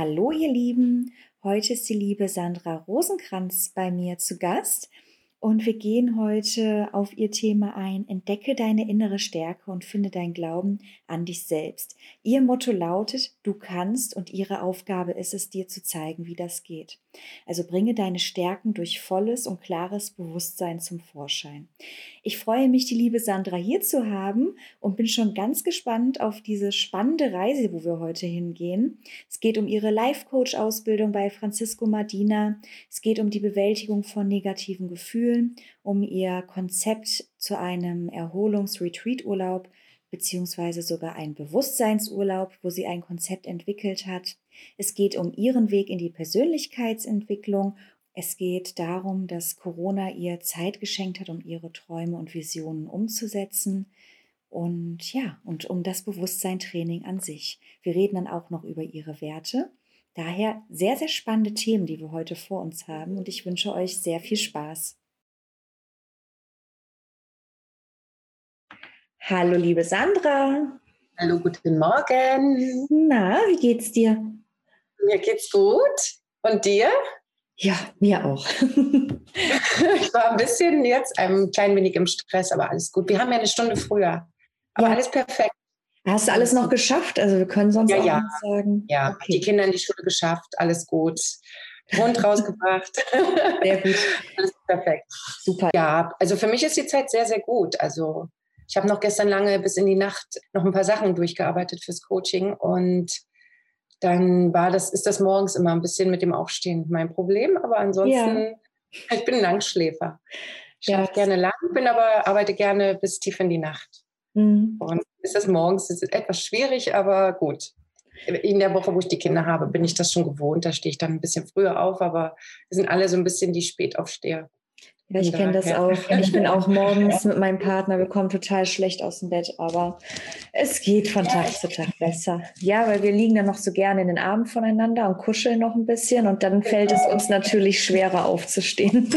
Hallo ihr Lieben, heute ist die liebe Sandra Rosenkranz bei mir zu Gast und wir gehen heute auf ihr Thema ein, entdecke deine innere Stärke und finde dein Glauben an dich selbst. Ihr Motto lautet, du kannst und ihre Aufgabe ist es, dir zu zeigen, wie das geht. Also bringe deine Stärken durch volles und klares Bewusstsein zum Vorschein. Ich freue mich, die liebe Sandra hier zu haben und bin schon ganz gespannt auf diese spannende Reise, wo wir heute hingehen. Es geht um ihre Life-Coach-Ausbildung bei Francisco Madina. Es geht um die Bewältigung von negativen Gefühlen, um ihr Konzept zu einem Erholungs-Retreat-Urlaub beziehungsweise sogar einen Bewusstseinsurlaub, wo sie ein Konzept entwickelt hat. Es geht um ihren Weg in die Persönlichkeitsentwicklung. Es geht darum, dass Corona ihr Zeit geschenkt hat, um ihre Träume und Visionen umzusetzen. Und ja, und um das Bewusstseintraining an sich. Wir reden dann auch noch über ihre Werte. Daher sehr, sehr spannende Themen, die wir heute vor uns haben. Und ich wünsche euch sehr viel Spaß. Hallo, liebe Sandra. Hallo, guten Morgen. Na, wie geht's dir? Mir geht's gut. Und dir? Ja, mir auch. ich war ein bisschen jetzt ein klein wenig im Stress, aber alles gut. Wir haben ja eine Stunde früher. Aber ja. alles perfekt. Hast du alles noch geschafft? Also wir können sonst ja, auch ja. sagen. Ja, okay. die Kinder in die Schule geschafft, alles gut. Hund rausgebracht. Sehr gut. alles perfekt. Super. Ja, also für mich ist die Zeit sehr, sehr gut. Also ich habe noch gestern lange bis in die Nacht noch ein paar Sachen durchgearbeitet fürs Coaching und dann war das, ist das morgens immer ein bisschen mit dem Aufstehen mein Problem. Aber ansonsten, ja. ich bin ein Langschläfer. Ich ja. schlafe gerne lang, bin aber, arbeite gerne bis tief in die Nacht. Mhm. Und ist das morgens ist etwas schwierig, aber gut. In der Woche, wo ich die Kinder habe, bin ich das schon gewohnt. Da stehe ich dann ein bisschen früher auf, aber wir sind alle so ein bisschen die Spätaufsteher. Ja, ich kenne das auch. Ich bin auch morgens mit meinem Partner, wir kommen total schlecht aus dem Bett, aber es geht von Tag zu Tag besser. Ja, weil wir liegen dann noch so gerne in den Armen voneinander und kuscheln noch ein bisschen und dann fällt es uns natürlich schwerer aufzustehen.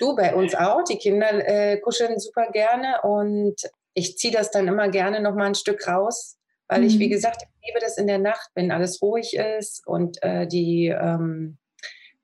Du, bei uns auch. Die Kinder äh, kuscheln super gerne und ich ziehe das dann immer gerne noch mal ein Stück raus, weil ich, wie mhm. gesagt, ich liebe das in der Nacht, wenn alles ruhig ist und äh, die ähm,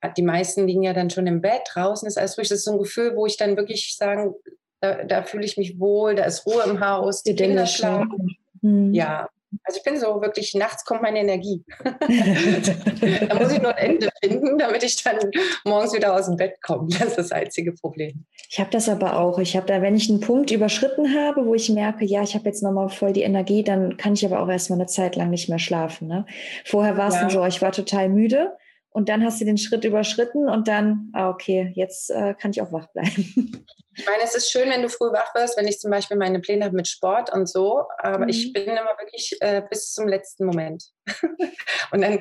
die meisten liegen ja dann schon im Bett, draußen ist alles ruhig. Das ist so ein Gefühl, wo ich dann wirklich sagen, da, da fühle ich mich wohl, da ist Ruhe im Haus, die, die Kinder schlafen. Hm. Ja, also ich bin so wirklich, nachts kommt meine Energie. da muss ich nur ein Ende finden, damit ich dann morgens wieder aus dem Bett komme. Das ist das einzige Problem. Ich habe das aber auch. Ich habe da, wenn ich einen Punkt überschritten habe, wo ich merke, ja, ich habe jetzt nochmal voll die Energie, dann kann ich aber auch erstmal eine Zeit lang nicht mehr schlafen. Ne? Vorher war es ja. dann so, ich war total müde und dann hast du den Schritt überschritten und dann, ah, okay, jetzt äh, kann ich auch wach bleiben. Ich meine, es ist schön, wenn du früh wach wirst, wenn ich zum Beispiel meine Pläne habe mit Sport und so, aber mhm. ich bin immer wirklich äh, bis zum letzten Moment. und dann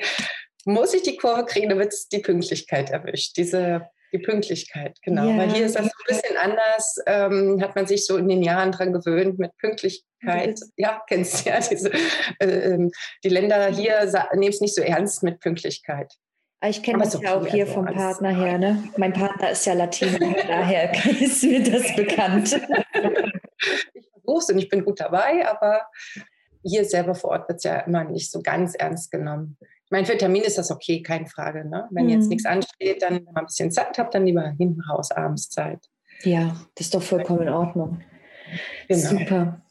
muss ich die Kurve kriegen, damit es die Pünktlichkeit erwischt. Diese die Pünktlichkeit, genau. Ja. Weil hier ist das ein bisschen anders, ähm, hat man sich so in den Jahren dran gewöhnt mit Pünktlichkeit. Ja, kennst du ja, diese, äh, ähm, die Länder hier nehmen es nicht so ernst mit Pünktlichkeit. Ich kenne das ja auch hier vom Partner her. Ne? Mein Partner ist ja Latino, daher ist mir das bekannt. ich versuche es und ich bin gut dabei, aber hier selber vor Ort wird es ja immer nicht so ganz ernst genommen. Ich meine, für Termin ist das okay, keine Frage. Ne? Wenn jetzt mhm. nichts ansteht, dann man ein bisschen Zeit habt, dann lieber hinten raus abends Zeit. Ja, das ist doch vollkommen in Ordnung. Genau. Super.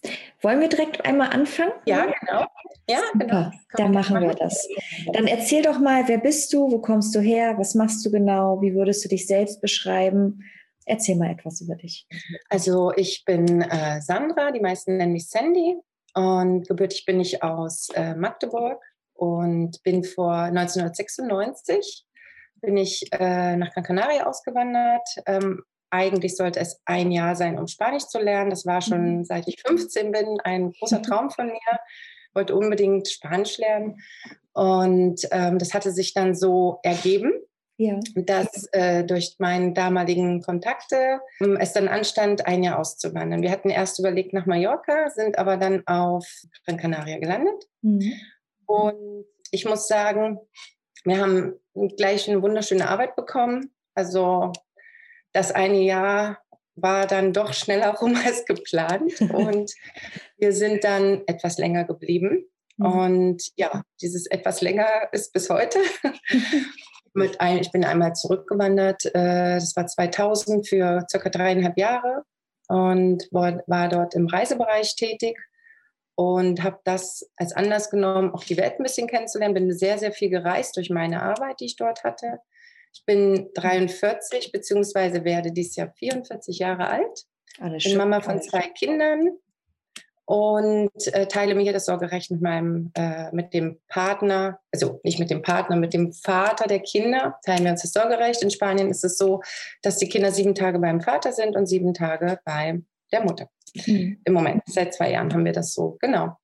Wollen wir direkt einmal anfangen? Ja, genau. Ja, Super. genau. Dann machen wir das. Dann erzähl doch mal, wer bist du, wo kommst du her, was machst du genau, wie würdest du dich selbst beschreiben? Erzähl mal etwas über dich. Also ich bin äh, Sandra, die meisten nennen mich Sandy und gebürtig bin ich aus äh, Magdeburg und bin vor 1996 bin ich äh, nach Gran Canaria ausgewandert, ähm, eigentlich sollte es ein Jahr sein, um Spanisch zu lernen. Das war schon, mhm. seit ich 15 bin, ein großer mhm. Traum von mir. wollte unbedingt Spanisch lernen. Und ähm, das hatte sich dann so ergeben, ja. dass äh, durch meine damaligen Kontakte ähm, es dann anstand, ein Jahr auszuwandern. Wir hatten erst überlegt nach Mallorca, sind aber dann auf Gran Canaria gelandet. Mhm. Und ich muss sagen, wir haben gleich eine wunderschöne Arbeit bekommen. Also das eine Jahr war dann doch schneller rum als geplant und wir sind dann etwas länger geblieben. Mhm. Und ja, dieses etwas länger ist bis heute. Mit ein, ich bin einmal zurückgewandert, äh, das war 2000 für circa dreieinhalb Jahre und war, war dort im Reisebereich tätig und habe das als Anlass genommen, auch die Welt ein bisschen kennenzulernen. Bin sehr, sehr viel gereist durch meine Arbeit, die ich dort hatte. Ich bin 43 beziehungsweise werde dieses Jahr 44 Jahre alt. Alles bin Mama von zwei Kindern, und äh, teile mir das Sorgerecht mit meinem, äh, mit dem Partner, also nicht mit dem Partner, mit dem Vater der Kinder, teilen wir uns das Sorgerecht. In Spanien ist es so, dass die Kinder sieben Tage beim Vater sind und sieben Tage bei der Mutter. Mhm. Im Moment, seit zwei Jahren haben wir das so, genau.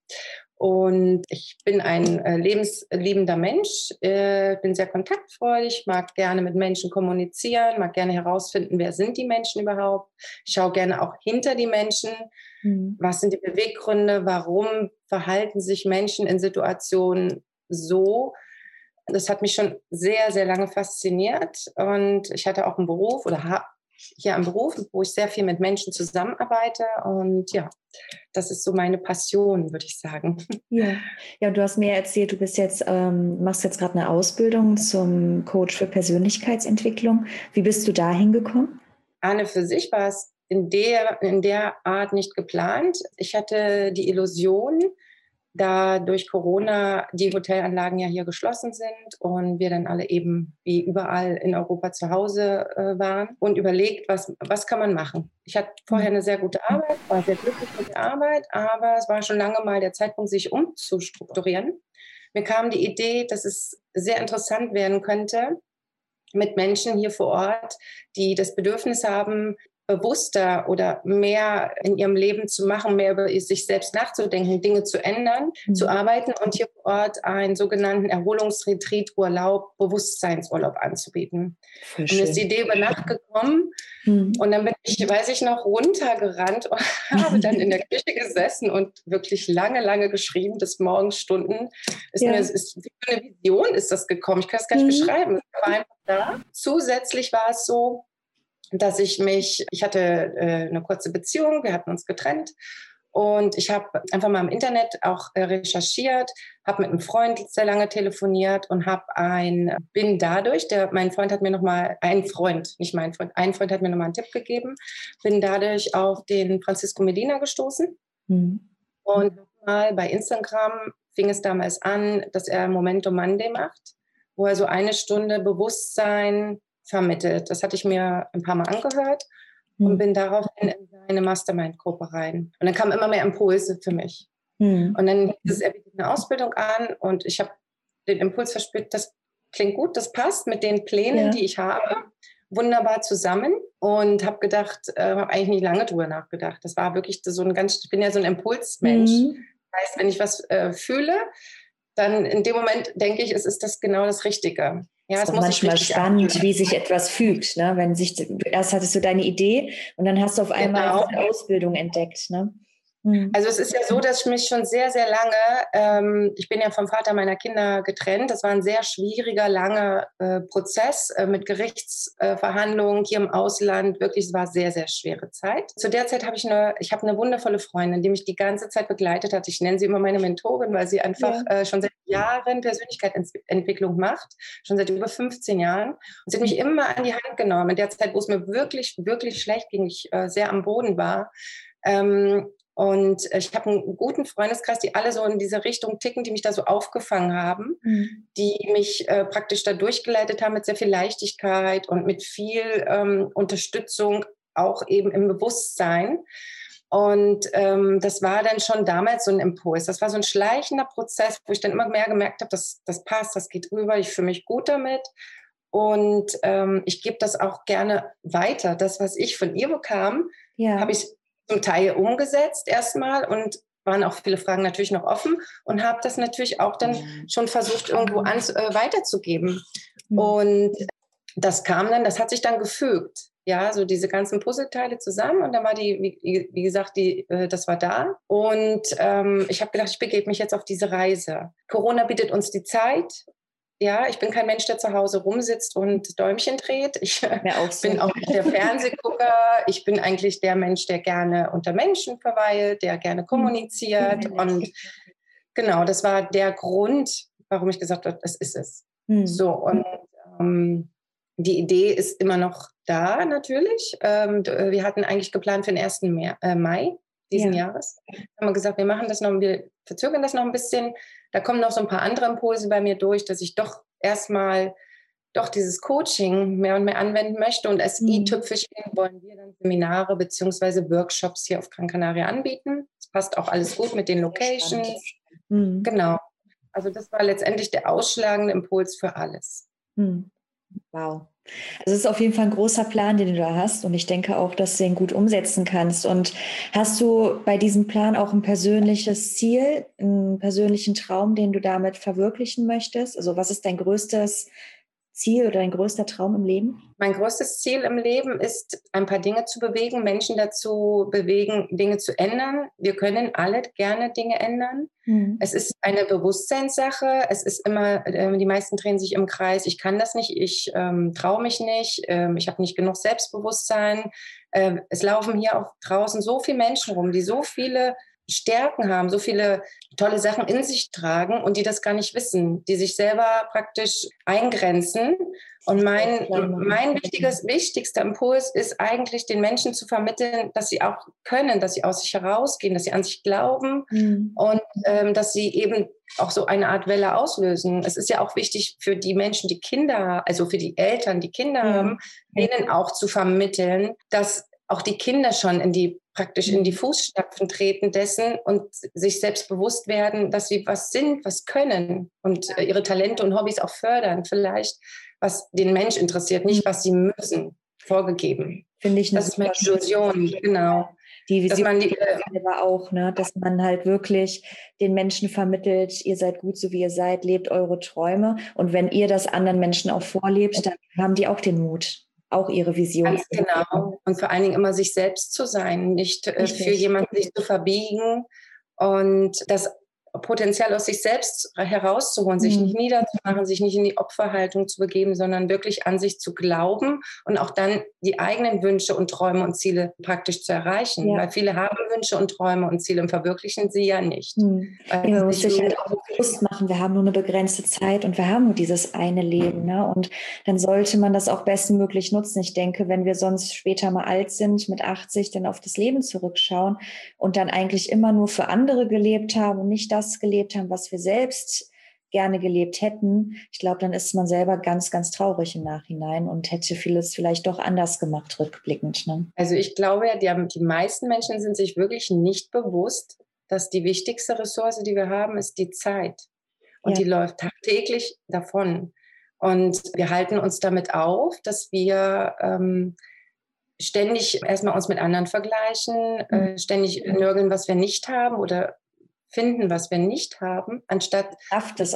Und ich bin ein äh, lebensliebender Mensch, äh, bin sehr kontaktfreudig, mag gerne mit Menschen kommunizieren, mag gerne herausfinden, wer sind die Menschen überhaupt. Ich schaue gerne auch hinter die Menschen. Mhm. Was sind die Beweggründe? Warum verhalten sich Menschen in Situationen so? Das hat mich schon sehr, sehr lange fasziniert. Und ich hatte auch einen Beruf oder habe hier am Beruf, wo ich sehr viel mit Menschen zusammenarbeite. Und ja, das ist so meine Passion, würde ich sagen. Ja, ja du hast mir erzählt, du bist jetzt, ähm, machst jetzt gerade eine Ausbildung zum Coach für Persönlichkeitsentwicklung. Wie bist du da hingekommen? Anne, für sich war es in der, in der Art nicht geplant. Ich hatte die Illusion, da durch Corona die Hotelanlagen ja hier geschlossen sind und wir dann alle eben wie überall in Europa zu Hause äh, waren und überlegt, was, was kann man machen. Ich hatte vorher eine sehr gute Arbeit, war sehr glücklich mit der Arbeit, aber es war schon lange mal der Zeitpunkt, sich umzustrukturieren. Mir kam die Idee, dass es sehr interessant werden könnte, mit Menschen hier vor Ort, die das Bedürfnis haben, bewusster oder mehr in ihrem Leben zu machen, mehr über sich selbst nachzudenken, Dinge zu ändern, mhm. zu arbeiten und hier vor Ort einen sogenannten Erholungsretreat, Urlaub, Bewusstseinsurlaub anzubieten. Voll und ist die Idee über Nacht gekommen mhm. und dann bin ich, weiß ich noch, runtergerannt und habe dann in der Küche gesessen und wirklich lange, lange geschrieben, bis Morgenstunden. Ist ja. mir, ist, wie eine Vision ist das gekommen. Ich kann es gar nicht mhm. beschreiben. Es war einfach da. Zusätzlich war es so, dass ich mich, ich hatte äh, eine kurze Beziehung, wir hatten uns getrennt und ich habe einfach mal im Internet auch äh, recherchiert, habe mit einem Freund sehr lange telefoniert und habe ein, bin dadurch, der, mein Freund hat mir nochmal, ein Freund, nicht mein Freund, ein Freund hat mir nochmal einen Tipp gegeben, bin dadurch auf den Francisco Medina gestoßen. Mhm. Und mal bei Instagram fing es damals an, dass er Momento Monday macht, wo er so eine Stunde Bewusstsein vermittelt. Das hatte ich mir ein paar Mal angehört und hm. bin daraufhin in seine Mastermind-Gruppe rein. Und dann kamen immer mehr Impulse für mich. Mhm. Und dann ist er bietet eine Ausbildung an und ich habe den Impuls verspürt, das klingt gut, das passt mit den Plänen, ja. die ich habe, wunderbar zusammen und habe gedacht, äh, habe eigentlich nicht lange drüber nachgedacht. Das war wirklich so ein ganz, ich bin ja so ein Impulsmensch. Mhm. Das heißt, wenn ich was äh, fühle, dann in dem Moment denke ich, es ist das genau das Richtige. Ja, es ist manchmal spannend, an. wie sich etwas fügt. Ne? Wenn sich, erst hattest du deine Idee und dann hast du auf einmal genau. eine Ausbildung entdeckt. Ne? Mhm. Also es ist ja so, dass ich mich schon sehr, sehr lange, ähm, ich bin ja vom Vater meiner Kinder getrennt. Das war ein sehr schwieriger, langer äh, Prozess äh, mit Gerichtsverhandlungen hier im Ausland. Wirklich, es war sehr, sehr schwere Zeit. Zu der Zeit habe ich eine, ich habe eine wundervolle Freundin, die mich die ganze Zeit begleitet hat. Ich nenne sie immer meine Mentorin, weil sie einfach ja. äh, schon seit Jahren Persönlichkeitsentwicklung macht, schon seit über 15 Jahren. Und sie hat mich immer an die Hand genommen. In der Zeit, wo es mir wirklich, wirklich schlecht ging, ich äh, sehr am Boden war. Ähm, und ich habe einen guten Freundeskreis, die alle so in diese Richtung ticken, die mich da so aufgefangen haben, mhm. die mich äh, praktisch da durchgeleitet haben mit sehr viel Leichtigkeit und mit viel ähm, Unterstützung, auch eben im Bewusstsein. Und ähm, das war dann schon damals so ein Impuls. Das war so ein schleichender Prozess, wo ich dann immer mehr gemerkt habe, dass das passt, das geht rüber, ich fühle mich gut damit. Und ähm, ich gebe das auch gerne weiter. Das, was ich von ihr bekam, ja. habe ich zum Teil umgesetzt erstmal und waren auch viele Fragen natürlich noch offen und habe das natürlich auch dann schon versucht, irgendwo an, äh, weiterzugeben. Mhm. Und das kam dann, das hat sich dann gefügt. Ja, so diese ganzen Puzzleteile zusammen und dann war die, wie, wie gesagt, die, äh, das war da. Und ähm, ich habe gedacht, ich begebe mich jetzt auf diese Reise. Corona bietet uns die Zeit. Ja, ich bin kein Mensch, der zu Hause rumsitzt und Däumchen dreht. Ich auch so. bin auch nicht der Fernsehgucker. Ich bin eigentlich der Mensch, der gerne unter Menschen verweilt, der gerne kommuniziert. Mhm. Und genau, das war der Grund, warum ich gesagt habe, das ist es. Mhm. So, und ähm, die Idee ist immer noch da natürlich. Ähm, äh, wir hatten eigentlich geplant für den 1. Mai, äh, Mai diesen ja. Jahres. Haben wir gesagt, wir machen das noch, wir verzögern das noch ein bisschen. Da kommen noch so ein paar andere Impulse bei mir durch, dass ich doch erstmal doch dieses Coaching mehr und mehr anwenden möchte. Und als mhm. i-Tüpfelchen wollen wir dann Seminare bzw. Workshops hier auf Gran Canaria anbieten. Das passt auch alles gut mit den Locations. Mhm. Genau. Also das war letztendlich der ausschlagende Impuls für alles. Mhm. Wow. Also es ist auf jeden Fall ein großer Plan, den du da hast und ich denke auch, dass du ihn gut umsetzen kannst. Und hast du bei diesem Plan auch ein persönliches Ziel, einen persönlichen Traum, den du damit verwirklichen möchtest? Also was ist dein größtes Ziel oder dein größter Traum im Leben? Mein größtes Ziel im Leben ist, ein paar Dinge zu bewegen, Menschen dazu bewegen, Dinge zu ändern. Wir können alle gerne Dinge ändern. Mhm. Es ist eine Bewusstseinssache. Es ist immer, äh, die meisten drehen sich im Kreis. Ich kann das nicht, ich ähm, traue mich nicht, ähm, ich habe nicht genug Selbstbewusstsein. Äh, es laufen hier auch draußen so viele Menschen rum, die so viele Stärken haben, so viele tolle Sachen in sich tragen und die das gar nicht wissen, die sich selber praktisch eingrenzen. Und mein, mein wichtiges, wichtigster Impuls ist eigentlich, den Menschen zu vermitteln, dass sie auch können, dass sie aus sich herausgehen, dass sie an sich glauben mhm. und ähm, dass sie eben auch so eine Art Welle auslösen. Es ist ja auch wichtig für die Menschen, die Kinder, also für die Eltern, die Kinder mhm. haben, denen auch zu vermitteln, dass auch die Kinder schon in die praktisch in die mhm. Fußstapfen treten dessen und sich selbst bewusst werden, dass sie was sind, was können und äh, ihre Talente und Hobbys auch fördern, vielleicht, was den Mensch interessiert, nicht was sie müssen, vorgegeben. Finde ich eine Das ist meine Illusion, genau. Die Vision dass man die, äh, auch, ne? dass man halt wirklich den Menschen vermittelt, ihr seid gut, so wie ihr seid, lebt eure Träume. Und wenn ihr das anderen Menschen auch vorlebt, dann haben die auch den Mut auch ihre Vision. Ganz genau. Und vor allen Dingen immer sich selbst zu sein, nicht äh, für jemanden sich zu verbiegen und das Potenzial aus sich selbst herauszuholen, sich mhm. nicht niederzumachen, sich nicht in die Opferhaltung zu begeben, sondern wirklich an sich zu glauben und auch dann die eigenen Wünsche und Träume und Ziele praktisch zu erreichen. Ja. Weil viele haben Wünsche und Träume und Ziele und verwirklichen sie ja nicht. Mhm. Ja, man muss sich halt auch bewusst machen, wir haben nur eine begrenzte Zeit und wir haben nur dieses eine Leben. Ne? Und dann sollte man das auch bestmöglich nutzen. Ich denke, wenn wir sonst später mal alt sind, mit 80, dann auf das Leben zurückschauen und dann eigentlich immer nur für andere gelebt haben und nicht das das gelebt haben, was wir selbst gerne gelebt hätten, ich glaube, dann ist man selber ganz, ganz traurig im Nachhinein und hätte vieles vielleicht doch anders gemacht, rückblickend. Ne? Also ich glaube ja, die, haben, die meisten Menschen sind sich wirklich nicht bewusst, dass die wichtigste Ressource, die wir haben, ist die Zeit. Und ja. die läuft tagtäglich davon. Und wir halten uns damit auf, dass wir ähm, ständig erstmal uns mit anderen vergleichen, mhm. äh, ständig nörgeln, was wir nicht haben oder finden, was wir nicht haben, anstatt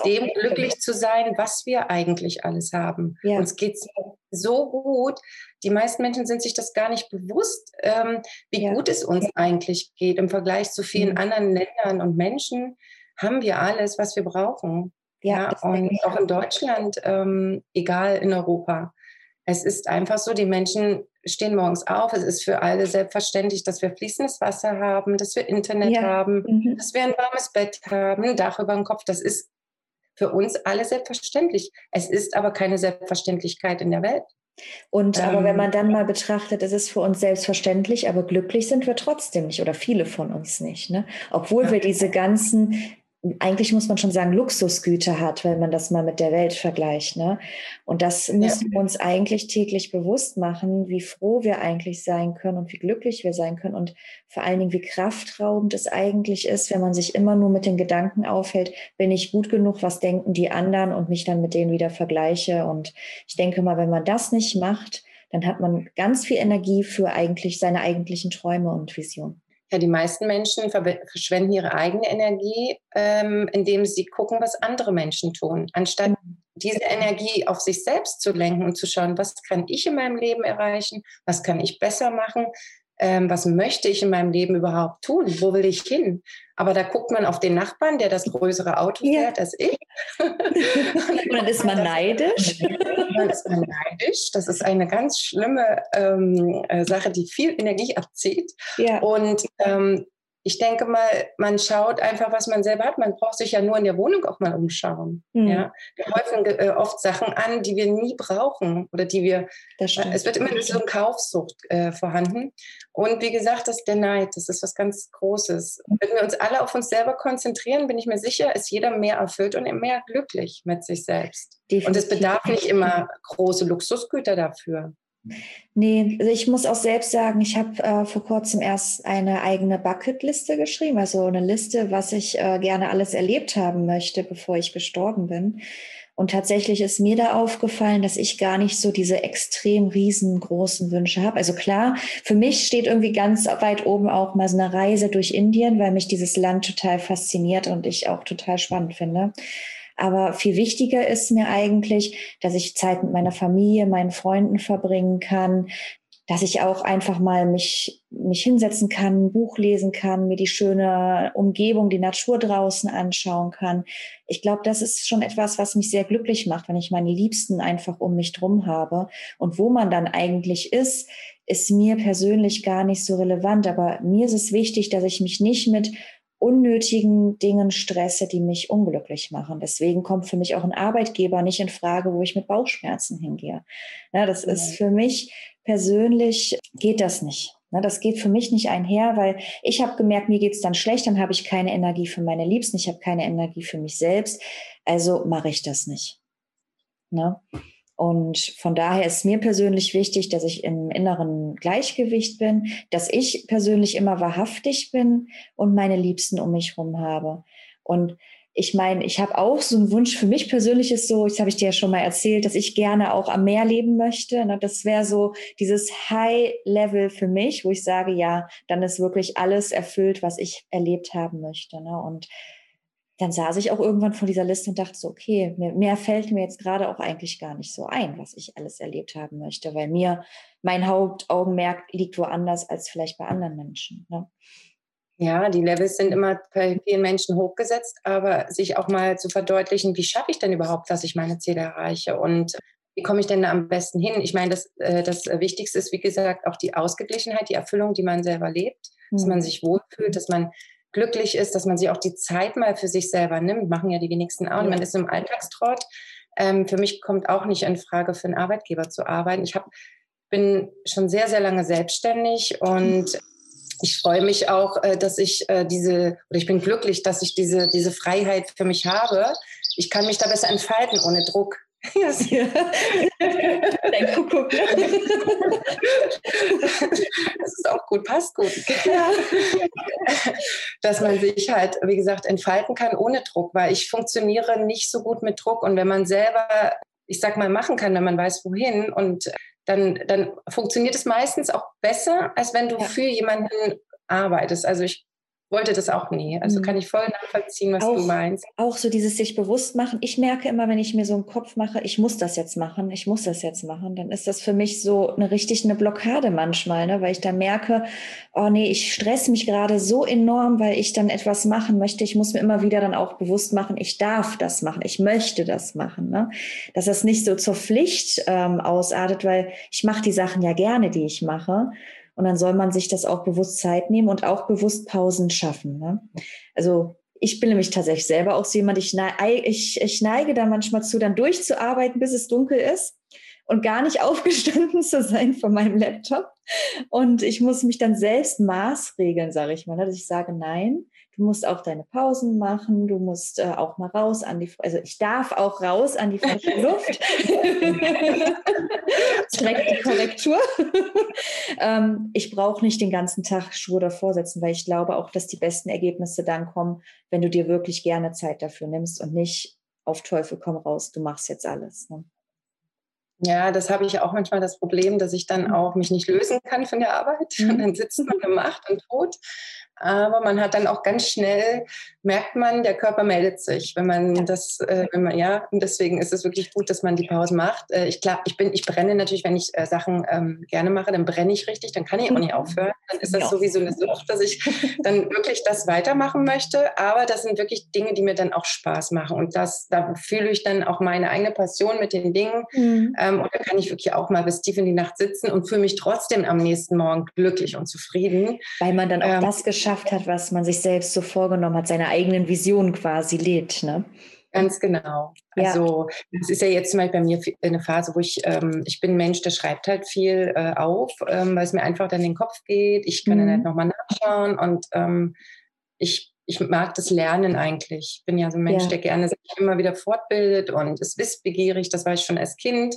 dem glücklich zu sein, was wir eigentlich alles haben. Ja. Uns geht es so gut. Die meisten Menschen sind sich das gar nicht bewusst, ähm, wie ja. gut es uns eigentlich geht. Im Vergleich zu vielen mhm. anderen Ländern und Menschen haben wir alles, was wir brauchen. Ja, ja und auch in Deutschland, ähm, egal in Europa. Es ist einfach so, die Menschen stehen morgens auf. Es ist für alle selbstverständlich, dass wir fließendes Wasser haben, dass wir Internet ja. haben, mhm. dass wir ein warmes Bett haben, ein Dach über dem Kopf. Das ist für uns alle selbstverständlich. Es ist aber keine Selbstverständlichkeit in der Welt. Und ähm, aber wenn man dann mal betrachtet, es ist für uns selbstverständlich, aber glücklich sind wir trotzdem nicht oder viele von uns nicht. Ne? Obwohl wir diese ganzen eigentlich muss man schon sagen, Luxusgüter hat, wenn man das mal mit der Welt vergleicht. Ne? Und das müssen ja. wir uns eigentlich täglich bewusst machen, wie froh wir eigentlich sein können und wie glücklich wir sein können und vor allen Dingen, wie kraftraubend es eigentlich ist, wenn man sich immer nur mit den Gedanken aufhält, bin ich gut genug, was denken die anderen und mich dann mit denen wieder vergleiche. Und ich denke mal, wenn man das nicht macht, dann hat man ganz viel Energie für eigentlich seine eigentlichen Träume und Visionen. Ja, die meisten Menschen verschwenden ihre eigene Energie, ähm, indem sie gucken, was andere Menschen tun, anstatt mhm. diese Energie auf sich selbst zu lenken und zu schauen, was kann ich in meinem Leben erreichen, was kann ich besser machen, ähm, was möchte ich in meinem Leben überhaupt tun, wo will ich hin. Aber da guckt man auf den Nachbarn, der das größere Auto ja. fährt als ich. und dann ist man neidisch. dann ist man neidisch. Das ist eine ganz schlimme ähm, äh, Sache, die viel Energie abzieht. Ja. Und ähm, ich denke mal, man schaut einfach, was man selber hat. Man braucht sich ja nur in der Wohnung auch mal umschauen. Mhm. Ja? Wir häufen äh, oft Sachen an, die wir nie brauchen oder die wir. Äh, es wird immer so eine Kaufsucht äh, vorhanden. Und wie gesagt, das ist der Neid. Das ist was ganz Großes. Wenn wir uns alle auf uns selber konzentrieren, bin ich mir sicher, ist jeder mehr erfüllt und mehr glücklich mit sich selbst. Definitiv. Und es bedarf nicht immer große Luxusgüter dafür. Nee, also ich muss auch selbst sagen, ich habe äh, vor kurzem erst eine eigene Bucketliste geschrieben, also eine Liste, was ich äh, gerne alles erlebt haben möchte, bevor ich gestorben bin. Und tatsächlich ist mir da aufgefallen, dass ich gar nicht so diese extrem riesengroßen Wünsche habe. Also klar, für mich steht irgendwie ganz weit oben auch mal so eine Reise durch Indien, weil mich dieses Land total fasziniert und ich auch total spannend finde. Aber viel wichtiger ist mir eigentlich, dass ich Zeit mit meiner Familie, meinen Freunden verbringen kann, dass ich auch einfach mal mich, mich hinsetzen kann, ein Buch lesen kann, mir die schöne Umgebung, die Natur draußen anschauen kann. Ich glaube, das ist schon etwas, was mich sehr glücklich macht, wenn ich meine Liebsten einfach um mich drum habe. Und wo man dann eigentlich ist, ist mir persönlich gar nicht so relevant. Aber mir ist es wichtig, dass ich mich nicht mit unnötigen Dingen stresse, die mich unglücklich machen. Deswegen kommt für mich auch ein Arbeitgeber nicht in Frage, wo ich mit Bauchschmerzen hingehe. Ja, das ja. ist für mich persönlich geht das nicht. Das geht für mich nicht einher, weil ich habe gemerkt, mir geht's dann schlecht, dann habe ich keine Energie für meine Liebsten, ich habe keine Energie für mich selbst. Also mache ich das nicht. Ne? Und von daher ist mir persönlich wichtig, dass ich im inneren Gleichgewicht bin, dass ich persönlich immer wahrhaftig bin und meine Liebsten um mich herum habe. Und ich meine, ich habe auch so einen Wunsch, für mich persönlich ist so, das habe ich dir ja schon mal erzählt, dass ich gerne auch am Meer leben möchte. Ne? Das wäre so dieses High-Level für mich, wo ich sage, ja, dann ist wirklich alles erfüllt, was ich erlebt haben möchte. Ne? Und dann saß ich auch irgendwann vor dieser Liste und dachte so, okay, mehr, mehr fällt mir jetzt gerade auch eigentlich gar nicht so ein, was ich alles erlebt haben möchte, weil mir mein Hauptaugenmerk liegt woanders als vielleicht bei anderen Menschen. Ne? Ja, die Levels sind immer bei vielen Menschen hochgesetzt, aber sich auch mal zu verdeutlichen, wie schaffe ich denn überhaupt, dass ich meine Ziele erreiche und wie komme ich denn da am besten hin? Ich meine, das, äh, das Wichtigste ist, wie gesagt, auch die Ausgeglichenheit, die Erfüllung, die man selber lebt, dass man mhm. sich wohlfühlt, dass man glücklich ist, dass man sich auch die Zeit mal für sich selber nimmt, machen ja die wenigsten auch. Ja. Man ist im Alltagstrott. Ähm, für mich kommt auch nicht in Frage, für einen Arbeitgeber zu arbeiten. Ich hab, bin schon sehr, sehr lange selbstständig und ich freue mich auch, äh, dass ich äh, diese, oder ich bin glücklich, dass ich diese, diese Freiheit für mich habe. Ich kann mich da besser entfalten ohne Druck. Ja. Dein Kuckuck. Das ist auch gut, passt gut. Ja. Dass man sich halt, wie gesagt, entfalten kann ohne Druck, weil ich funktioniere nicht so gut mit Druck. Und wenn man selber, ich sag mal, machen kann, wenn man weiß, wohin, und dann, dann funktioniert es meistens auch besser, als wenn du ja. für jemanden arbeitest. Also ich wollte das auch nie. Also mhm. kann ich voll nachvollziehen, was auch, du meinst. Auch so dieses sich bewusst machen. Ich merke immer, wenn ich mir so einen Kopf mache, ich muss das jetzt machen, ich muss das jetzt machen, dann ist das für mich so eine richtig eine Blockade manchmal, ne? weil ich dann merke, oh nee, ich stress mich gerade so enorm, weil ich dann etwas machen möchte. Ich muss mir immer wieder dann auch bewusst machen, ich darf das machen, ich möchte das machen. Ne? Dass das nicht so zur Pflicht ähm, ausartet, weil ich mache die Sachen ja gerne, die ich mache. Und dann soll man sich das auch bewusst Zeit nehmen und auch bewusst Pausen schaffen. Ne? Also ich bin nämlich tatsächlich selber auch so jemand, ich, ich, ich neige da manchmal zu, dann durchzuarbeiten, bis es dunkel ist und gar nicht aufgestanden zu sein von meinem Laptop. Und ich muss mich dann selbst maßregeln, sage ich mal, ne? dass ich sage, nein, du musst auch deine Pausen machen, du musst äh, auch mal raus an die, also ich darf auch raus an die frische Luft. Direkt die Korrektur. ähm, ich brauche nicht den ganzen Tag Schuhe davor setzen, weil ich glaube auch, dass die besten Ergebnisse dann kommen, wenn du dir wirklich gerne Zeit dafür nimmst und nicht auf Teufel komm raus, du machst jetzt alles. Ne? Ja, das habe ich auch manchmal das Problem, dass ich dann auch mich nicht lösen kann von der Arbeit. Und dann sitzt man und macht und tut. Aber man hat dann auch ganz schnell, merkt man, der Körper meldet sich, wenn man das, äh, wenn man, ja, und deswegen ist es wirklich gut, dass man die Pause macht. Äh, ich klar, ich bin, ich brenne natürlich, wenn ich äh, Sachen ähm, gerne mache, dann brenne ich richtig, dann kann ich auch nicht aufhören. Dann ist das ja. sowieso eine Sucht, dass ich dann wirklich das weitermachen möchte. Aber das sind wirklich Dinge, die mir dann auch Spaß machen. Und das, da fühle ich dann auch meine eigene Passion mit den Dingen. Mhm. Ähm, und da kann ich wirklich auch mal bis tief in die Nacht sitzen und fühle mich trotzdem am nächsten Morgen glücklich und zufrieden. Weil man dann auch ähm, das geschafft hat, was man sich selbst so vorgenommen hat, seine eigenen Visionen quasi lebt. Ne? Ganz genau. Ja. Also das ist ja jetzt zum Beispiel bei mir eine Phase, wo ich, ähm, ich bin ein Mensch, der schreibt halt viel äh, auf, ähm, weil es mir einfach dann in den Kopf geht. Ich kann mhm. dann halt nochmal nachschauen und ähm, ich, ich mag das Lernen eigentlich. Ich bin ja so ein Mensch, ja. der gerne sich immer wieder fortbildet und ist wissbegierig, das war ich schon als Kind.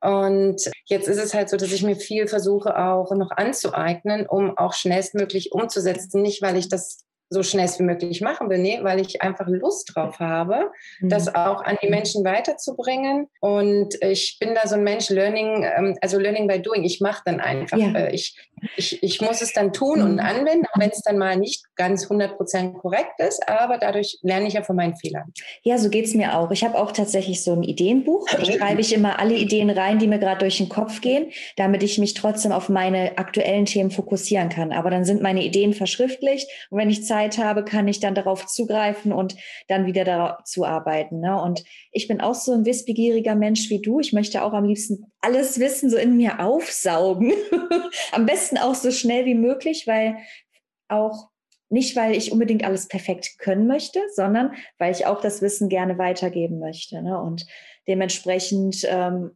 Und jetzt ist es halt so, dass ich mir viel versuche auch noch anzueignen, um auch schnellstmöglich umzusetzen. Nicht, weil ich das so schnell wie möglich machen will, nee, weil ich einfach Lust drauf habe, mhm. das auch an die Menschen weiterzubringen. Und ich bin da so ein Mensch, Learning, ähm, also Learning by Doing. Ich mache dann einfach. Ja. Äh, ich, ich, ich muss es dann tun und mhm. anwenden, auch wenn es dann mal nicht ganz 100% korrekt ist, aber dadurch lerne ich ja von meinen Fehlern. Ja, so geht es mir auch. Ich habe auch tatsächlich so ein Ideenbuch. Da schreibe ich immer alle Ideen rein, die mir gerade durch den Kopf gehen, damit ich mich trotzdem auf meine aktuellen Themen fokussieren kann. Aber dann sind meine Ideen verschriftlicht und wenn ich Zeit Zeit habe, kann ich dann darauf zugreifen und dann wieder dazu arbeiten. Ne? Und ich bin auch so ein wissbegieriger Mensch wie du. Ich möchte auch am liebsten alles Wissen so in mir aufsaugen. am besten auch so schnell wie möglich, weil auch nicht, weil ich unbedingt alles perfekt können möchte, sondern weil ich auch das Wissen gerne weitergeben möchte. Ne? Und dementsprechend ähm,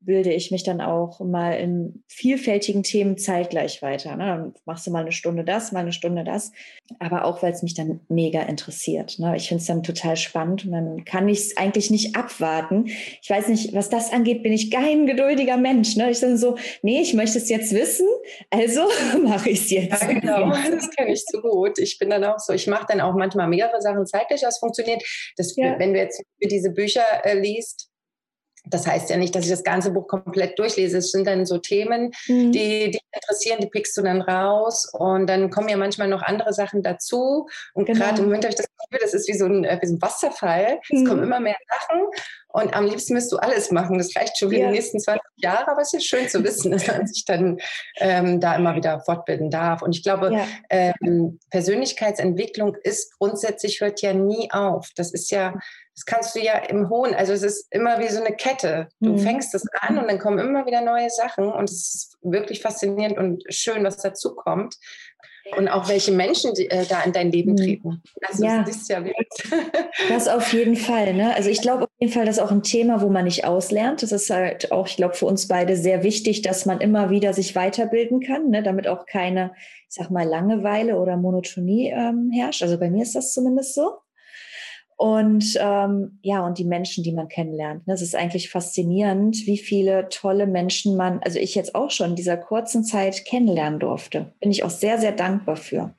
bilde ich mich dann auch mal in vielfältigen Themen zeitgleich weiter. Ne? Dann machst du mal eine Stunde das, mal eine Stunde das. Aber auch, weil es mich dann mega interessiert. Ne? Ich finde es dann total spannend und dann kann ich es eigentlich nicht abwarten. Ich weiß nicht, was das angeht, bin ich kein geduldiger Mensch. Ne? Ich dann so, nee, ich möchte es jetzt wissen, also mache ich es jetzt. Ja, genau, das kenne ich so gut. Ich bin dann auch so, ich mache dann auch manchmal mehrere Sachen zeitgleich, was funktioniert. Das, ja. Wenn du jetzt diese Bücher äh, liest, das heißt ja nicht, dass ich das ganze Buch komplett durchlese. Es sind dann so Themen, mhm. die dich interessieren, die pickst du dann raus und dann kommen ja manchmal noch andere Sachen dazu. Und genau. gerade im Moment habe ich das Gefühl, das ist wie so ein, äh, wie so ein Wasserfall. Mhm. Es kommen immer mehr Sachen und am liebsten müsst du alles machen. Das reicht schon für ja. die nächsten 20 Jahre, aber es ist schön zu wissen, dass man sich dann ähm, da immer wieder fortbilden darf. Und ich glaube, ja. ähm, Persönlichkeitsentwicklung ist grundsätzlich, hört ja nie auf. Das ist ja das kannst du ja im Hohen, also es ist immer wie so eine Kette. Du mhm. fängst es an und dann kommen immer wieder neue Sachen und es ist wirklich faszinierend und schön, was dazu kommt. Und auch welche Menschen die, äh, da in dein Leben mhm. treten. Also ja. das ist ja Das auf jeden Fall. Ne? Also ich glaube auf jeden Fall, das ist auch ein Thema, wo man nicht auslernt. Das ist halt auch, ich glaube, für uns beide sehr wichtig, dass man immer wieder sich weiterbilden kann, ne? damit auch keine, ich sag mal, Langeweile oder Monotonie ähm, herrscht. Also bei mir ist das zumindest so. Und ähm, ja, und die Menschen, die man kennenlernt. Das ne? ist eigentlich faszinierend, wie viele tolle Menschen man, also ich jetzt auch schon in dieser kurzen Zeit kennenlernen durfte. Bin ich auch sehr, sehr dankbar für.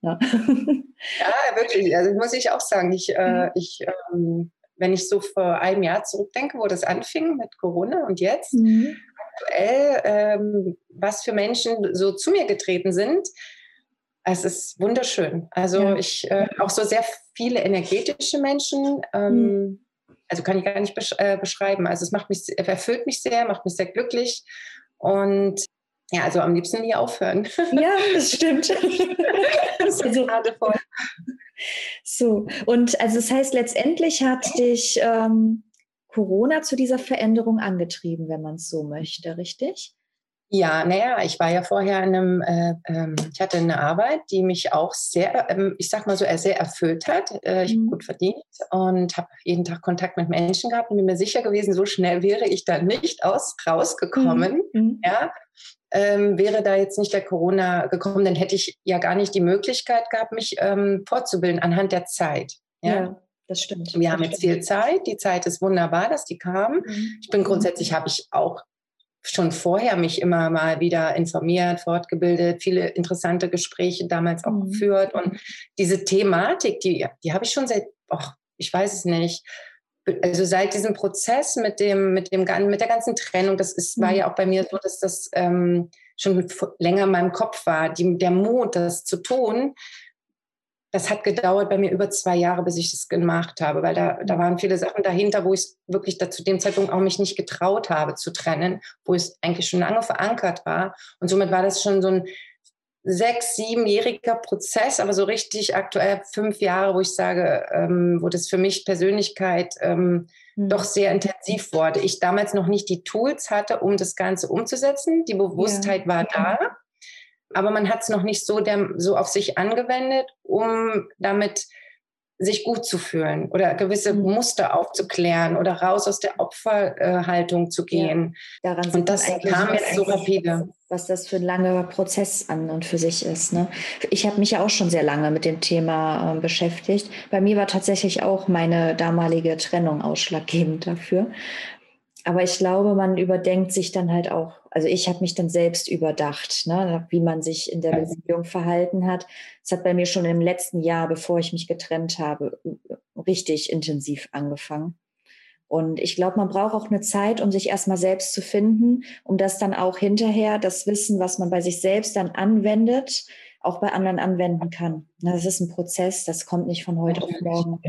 Ja, ja wirklich. Also muss ich auch sagen, ich, äh, mhm. ich ähm, wenn ich so vor einem Jahr zurückdenke, wo das anfing mit Corona und jetzt, mhm. aktuell, ähm, was für Menschen so zu mir getreten sind, es ist wunderschön. Also ja. ich äh, auch so sehr viele energetische Menschen. Ähm, mhm. Also kann ich gar nicht besch äh, beschreiben. Also es macht mich, erfüllt mich sehr, macht mich sehr glücklich. Und ja, also am liebsten nie aufhören. Ja, das stimmt. das ist also, gerade voll. So, und also das heißt, letztendlich hat dich ähm, Corona zu dieser Veränderung angetrieben, wenn man es so möchte, richtig? Ja, naja, ich war ja vorher in einem, äh, ähm, ich hatte eine Arbeit, die mich auch sehr, ähm, ich sag mal so, sehr erfüllt hat. Äh, ich mhm. habe gut verdient und habe jeden Tag Kontakt mit Menschen gehabt und bin mir sicher gewesen, so schnell wäre ich da nicht aus, rausgekommen. Mhm. mhm. Ja, ähm, wäre da jetzt nicht der Corona gekommen, dann hätte ich ja gar nicht die Möglichkeit gehabt, mich ähm, fortzubilden anhand der Zeit. Ja, ja das stimmt. Wir das haben stimmt. jetzt viel Zeit. Die Zeit ist wunderbar, dass die kam. Mhm. Ich bin grundsätzlich, habe ich auch schon vorher mich immer mal wieder informiert, fortgebildet, viele interessante Gespräche damals auch mhm. geführt. Und diese Thematik, die, die habe ich schon seit, ach, ich weiß es nicht, also seit diesem Prozess mit dem, mit dem, mit der ganzen Trennung, das ist, war mhm. ja auch bei mir so, dass das ähm, schon länger in meinem Kopf war, die, der Mut, das zu tun, das hat gedauert bei mir über zwei Jahre, bis ich das gemacht habe, weil da, da waren viele Sachen dahinter, wo ich wirklich da zu dem Zeitpunkt auch mich nicht getraut habe zu trennen, wo es eigentlich schon lange verankert war. Und somit war das schon so ein sechs, siebenjähriger Prozess, aber so richtig aktuell fünf Jahre, wo ich sage, ähm, wo das für mich Persönlichkeit ähm, mhm. doch sehr intensiv wurde. Ich damals noch nicht die Tools hatte, um das Ganze umzusetzen. Die Bewusstheit ja. war da, aber man hat es noch nicht so, der, so auf sich angewendet, um damit sich gut zu fühlen oder gewisse mhm. Muster aufzuklären oder raus aus der Opferhaltung zu gehen. Ja, daran und das kam jetzt so rapide. Was das für ein langer Prozess an und für sich ist. Ne? Ich habe mich ja auch schon sehr lange mit dem Thema äh, beschäftigt. Bei mir war tatsächlich auch meine damalige Trennung ausschlaggebend dafür. Aber ich glaube, man überdenkt sich dann halt auch, also ich habe mich dann selbst überdacht, ne, wie man sich in der Beziehung verhalten hat. Es hat bei mir schon im letzten Jahr, bevor ich mich getrennt habe, richtig intensiv angefangen. Und ich glaube, man braucht auch eine Zeit, um sich erstmal selbst zu finden, um das dann auch hinterher, das Wissen, was man bei sich selbst dann anwendet, auch bei anderen anwenden kann. Das ist ein Prozess, das kommt nicht von heute auf morgen.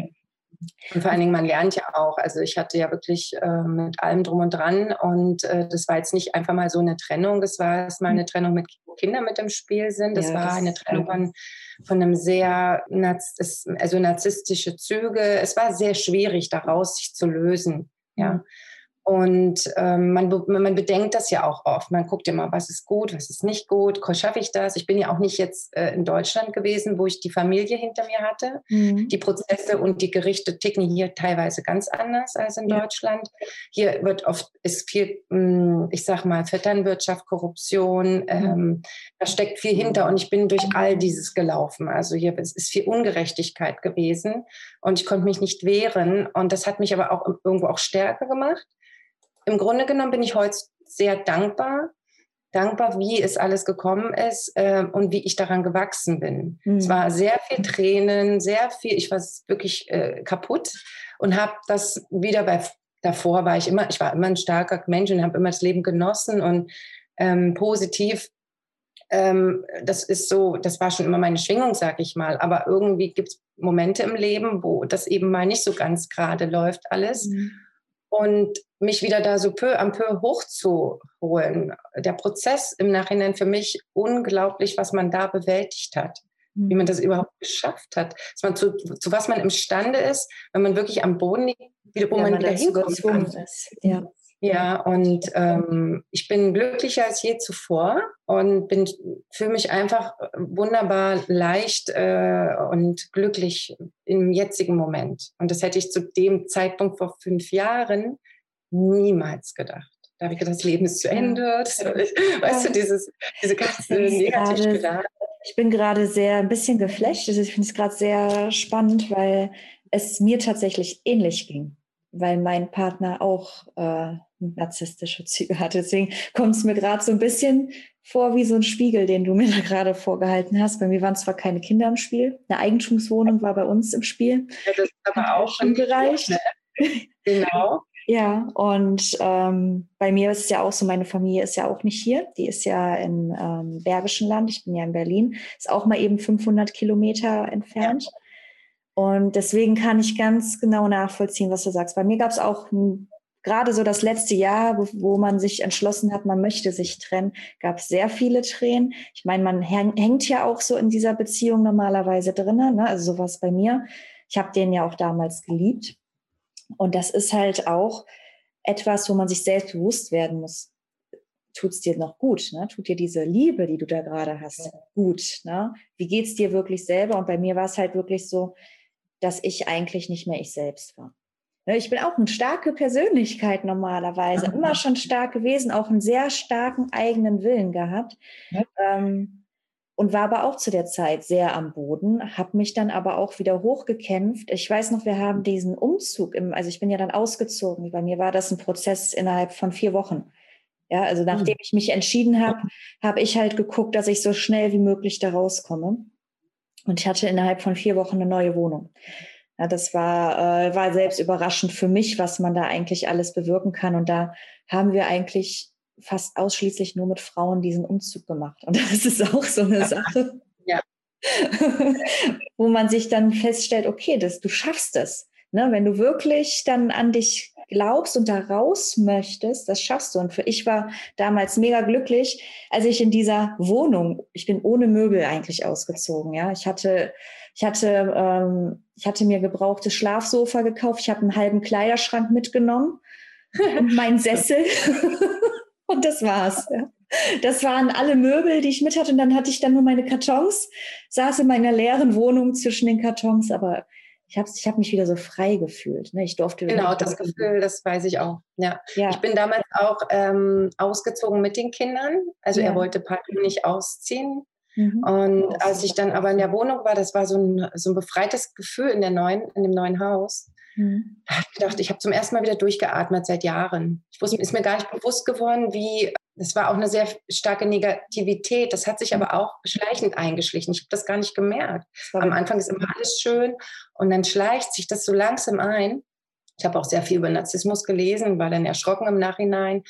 Und vor allen Dingen, man lernt ja auch. Also ich hatte ja wirklich äh, mit allem drum und dran. Und äh, das war jetzt nicht einfach mal so eine Trennung. Das war erstmal eine Trennung, mit Kindern mit im Spiel sind. Das ja, war das eine Trennung von, von einem sehr, also narzisstische Züge. Es war sehr schwierig, daraus sich zu lösen. Ja. Und ähm, man, man bedenkt das ja auch oft. Man guckt immer, was ist gut, was ist nicht gut, schaffe ich das? Ich bin ja auch nicht jetzt äh, in Deutschland gewesen, wo ich die Familie hinter mir hatte. Mhm. Die Prozesse und die Gerichte ticken hier teilweise ganz anders als in ja. Deutschland. Hier wird oft, ist viel, mh, hm, ich sag mal, Vetternwirtschaft, Korruption, mhm. ähm, da steckt viel hinter und ich bin durch all dieses gelaufen. Also hier ist, ist viel Ungerechtigkeit gewesen und ich konnte mich nicht wehren und das hat mich aber auch irgendwo auch stärker gemacht im Grunde genommen bin ich heute sehr dankbar, dankbar, wie es alles gekommen ist äh, und wie ich daran gewachsen bin. Mhm. Es war sehr viel Tränen, sehr viel, ich war wirklich äh, kaputt und habe das wieder bei, davor war ich immer, ich war immer ein starker Mensch und habe immer das Leben genossen und ähm, positiv. Ähm, das ist so, das war schon immer meine Schwingung, sag ich mal. Aber irgendwie gibt es Momente im Leben, wo das eben mal nicht so ganz gerade läuft alles. Mhm. Und mich wieder da so peu am peu hochzuholen. Der Prozess im Nachhinein für mich unglaublich, was man da bewältigt hat. Wie man das überhaupt geschafft hat. Dass man zu, zu was man imstande ist, wenn man wirklich am Boden liegt, wo ja, man, wieder hinkommt. Ist. Ja. Ja, und ähm, ich bin glücklicher als je zuvor und bin fühle mich einfach wunderbar leicht äh, und glücklich im jetzigen Moment. Und das hätte ich zu dem Zeitpunkt vor fünf Jahren niemals gedacht. Da habe ich gedacht, das Leben ist zu Ende. Das, weißt du, dieses, diese ganze Negativspirale. Ich bin gerade sehr ein bisschen geflasht. Also ich finde es gerade sehr spannend, weil es mir tatsächlich ähnlich ging, weil mein Partner auch äh, narzisstische Züge hatte. Deswegen kommt es mir gerade so ein bisschen vor wie so ein Spiegel, den du mir da gerade vorgehalten hast. Bei mir waren zwar keine Kinder im Spiel, eine Eigentumswohnung war bei uns im Spiel. Ja, das ist aber auch schon gereicht. Ne? Genau. Ja, und ähm, bei mir ist es ja auch so, meine Familie ist ja auch nicht hier. Die ist ja im ähm, Bergischen Land. Ich bin ja in Berlin. Ist auch mal eben 500 Kilometer entfernt. Ja. Und deswegen kann ich ganz genau nachvollziehen, was du sagst. Bei mir gab es auch gerade so das letzte Jahr, wo, wo, man sich entschlossen hat, man möchte sich trennen, gab es sehr viele Tränen. Ich meine, man hängt ja auch so in dieser Beziehung normalerweise drinnen. Ne? Also sowas bei mir. Ich habe den ja auch damals geliebt. Und das ist halt auch etwas, wo man sich selbst bewusst werden muss. Tut es dir noch gut? Ne? Tut dir diese Liebe, die du da gerade hast, ja. gut? Ne? Wie geht es dir wirklich selber? Und bei mir war es halt wirklich so, dass ich eigentlich nicht mehr ich selbst war. Ne? Ich bin auch eine starke Persönlichkeit normalerweise, immer schon stark gewesen, auch einen sehr starken eigenen Willen gehabt. Ja. Ähm, und war aber auch zu der Zeit sehr am Boden, habe mich dann aber auch wieder hochgekämpft. Ich weiß noch, wir haben diesen Umzug, im, also ich bin ja dann ausgezogen. Bei mir war das ein Prozess innerhalb von vier Wochen. Ja, also hm. nachdem ich mich entschieden habe, habe ich halt geguckt, dass ich so schnell wie möglich da rauskomme. Und ich hatte innerhalb von vier Wochen eine neue Wohnung. Ja, das war, äh, war selbst überraschend für mich, was man da eigentlich alles bewirken kann. Und da haben wir eigentlich fast ausschließlich nur mit Frauen diesen Umzug gemacht. Und das ist auch so eine Sache. Ja. wo man sich dann feststellt, okay, das, du schaffst es. Ne? Wenn du wirklich dann an dich glaubst und da raus möchtest, das schaffst du. Und für ich war damals mega glücklich, als ich in dieser Wohnung, ich bin ohne Möbel eigentlich ausgezogen. Ja, ich hatte, ich hatte, ähm, ich hatte mir gebrauchtes Schlafsofa gekauft. Ich habe einen halben Kleiderschrank mitgenommen und meinen Sessel. und das war's. Ja. Das waren alle Möbel, die ich mit hatte. Und dann hatte ich dann nur meine Kartons, saß in meiner leeren Wohnung zwischen den Kartons, aber ich habe ich hab mich wieder so frei gefühlt. Ne? Ich durfte. Genau, das Gefühl, das weiß ich auch. Ja. ja. Ich bin damals auch ähm, ausgezogen mit den Kindern. Also ja. er wollte Patrick nicht ausziehen. Mhm. Und als ich dann aber in der Wohnung war, das war so ein, so ein befreites Gefühl in, der neuen, in dem neuen Haus. Mhm. Da habe ich gedacht, ich habe zum ersten Mal wieder durchgeatmet seit Jahren. Ich wusste, ist mir gar nicht bewusst geworden, wie das war auch eine sehr starke Negativität. Das hat sich aber auch schleichend eingeschlichen. Ich habe das gar nicht gemerkt. Am Anfang ist immer alles schön und dann schleicht sich das so langsam ein. Ich habe auch sehr viel über Narzissmus gelesen, war dann erschrocken im Nachhinein.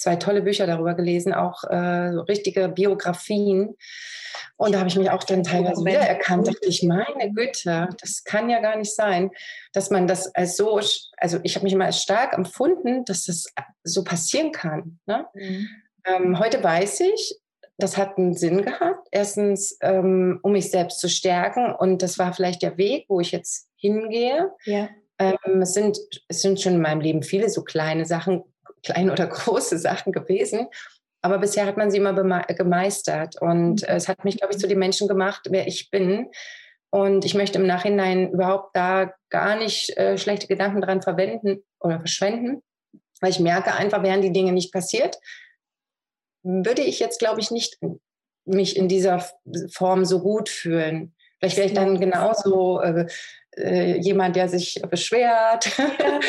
Zwei tolle Bücher darüber gelesen, auch äh, so richtige Biografien. Und da habe ich mich auch dann teilweise wiedererkannt, dachte ich, meine Güte, das kann ja gar nicht sein, dass man das als so, also ich habe mich immer als stark empfunden, dass das so passieren kann. Ne? Mhm. Ähm, heute weiß ich, das hat einen Sinn gehabt. Erstens, ähm, um mich selbst zu stärken. Und das war vielleicht der Weg, wo ich jetzt hingehe. Ja. Ähm, es, sind, es sind schon in meinem Leben viele so kleine Sachen, kleine oder große Sachen gewesen. Aber bisher hat man sie immer gemeistert. Und mhm. es hat mich, glaube ich, zu den Menschen gemacht, wer ich bin. Und ich möchte im Nachhinein überhaupt da gar nicht äh, schlechte Gedanken dran verwenden oder verschwenden, weil ich merke einfach, wären die Dinge nicht passiert, würde ich jetzt, glaube ich, nicht mich in dieser Form so gut fühlen. Vielleicht wäre ich dann genauso äh, äh, jemand, der sich beschwert. Ja.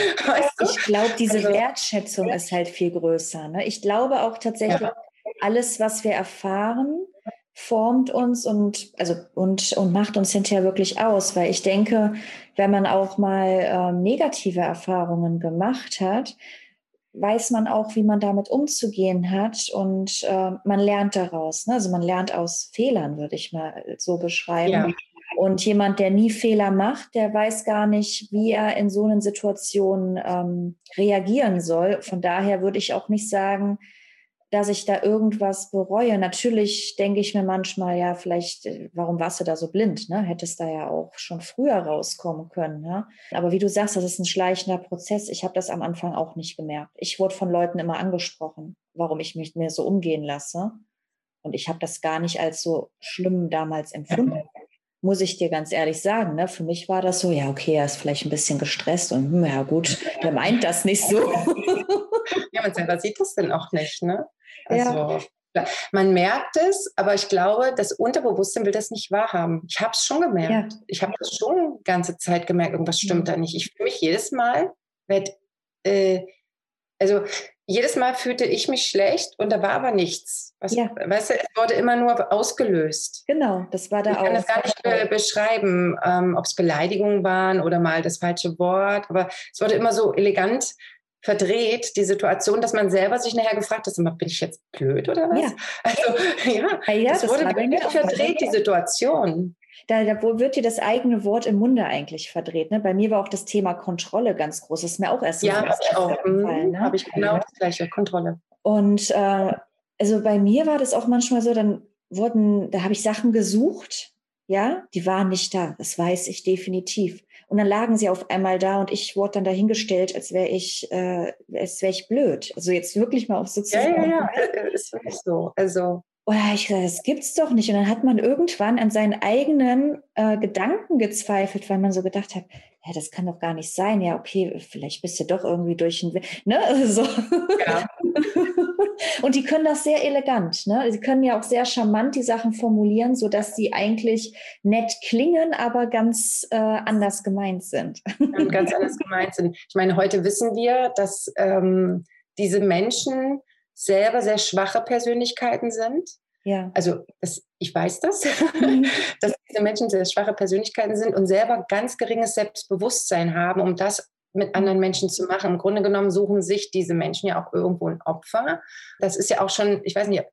Ich glaube, diese also, Wertschätzung ist halt viel größer. Ne? Ich glaube auch tatsächlich, ja. alles, was wir erfahren, formt uns und, also, und, und macht uns hinterher wirklich aus. Weil ich denke, wenn man auch mal äh, negative Erfahrungen gemacht hat, weiß man auch, wie man damit umzugehen hat und äh, man lernt daraus. Ne? Also man lernt aus Fehlern, würde ich mal so beschreiben. Und jemand, der nie Fehler macht, der weiß gar nicht, wie er in so einer Situation ähm, reagieren soll. Von daher würde ich auch nicht sagen, dass ich da irgendwas bereue. Natürlich denke ich mir manchmal, ja, vielleicht, äh, warum warst du da so blind? Ne? Hättest da ja auch schon früher rauskommen können. Ne? Aber wie du sagst, das ist ein schleichender Prozess. Ich habe das am Anfang auch nicht gemerkt. Ich wurde von Leuten immer angesprochen, warum ich mich mir so umgehen lasse. Und ich habe das gar nicht als so schlimm damals empfunden muss ich dir ganz ehrlich sagen. Ne? Für mich war das so, ja, okay, er ist vielleicht ein bisschen gestresst und hm, ja gut, der meint das nicht so. ja, man selber sieht das dann auch nicht. Ne? Also, ja. Man merkt es, aber ich glaube, das Unterbewusstsein will das nicht wahrhaben. Ich habe es schon gemerkt. Ja. Ich habe das schon die ganze Zeit gemerkt, irgendwas stimmt mhm. da nicht. Ich fühle mich jedes Mal, werd, äh, also jedes Mal fühlte ich mich schlecht und da war aber nichts. Was, ja. Weißt du, es wurde immer nur ausgelöst. Genau, das war da auch. Ich kann das gar nicht be beschreiben, ähm, ob es Beleidigungen waren oder mal das falsche Wort, aber es wurde immer so elegant verdreht, die Situation, dass man selber sich nachher gefragt hat, bin ich jetzt blöd oder was? Ja. Also ja, ja, ja das, das wurde verdreht, die Situation. Da, da wird dir das eigene Wort im Munde eigentlich verdreht. Ne? Bei mir war auch das Thema Kontrolle ganz groß. Das ist mir auch erst Ja, habe ich auch. Mhm, ne? Habe ich genau das gleiche, Kontrolle. Und äh, also bei mir war das auch manchmal so, dann wurden, da habe ich Sachen gesucht, ja, die waren nicht da. Das weiß ich definitiv. Und dann lagen sie auf einmal da und ich wurde dann dahingestellt, als wäre ich, äh, als wäre ich blöd. Also jetzt wirklich mal auf sozusagen. Ja, ja, ja, ist wirklich so. Also oder ich gesagt, das gibt's doch nicht. Und dann hat man irgendwann an seinen eigenen äh, Gedanken gezweifelt, weil man so gedacht hat, ja, das kann doch gar nicht sein. Ja, okay, vielleicht bist du doch irgendwie durch ein, ne, so. Ja. Und die können das sehr elegant, ne? Sie können ja auch sehr charmant die Sachen formulieren, so dass sie eigentlich nett klingen, aber ganz äh, anders gemeint sind. ganz anders gemeint sind. Ich meine, heute wissen wir, dass ähm, diese Menschen selber sehr schwache Persönlichkeiten sind. Ja. Also das, ich weiß das, mhm. dass diese Menschen sehr schwache Persönlichkeiten sind und selber ganz geringes Selbstbewusstsein haben, um das mit mhm. anderen Menschen zu machen. Im Grunde genommen suchen sich diese Menschen ja auch irgendwo ein Opfer. Das ist ja auch schon, ich weiß nicht,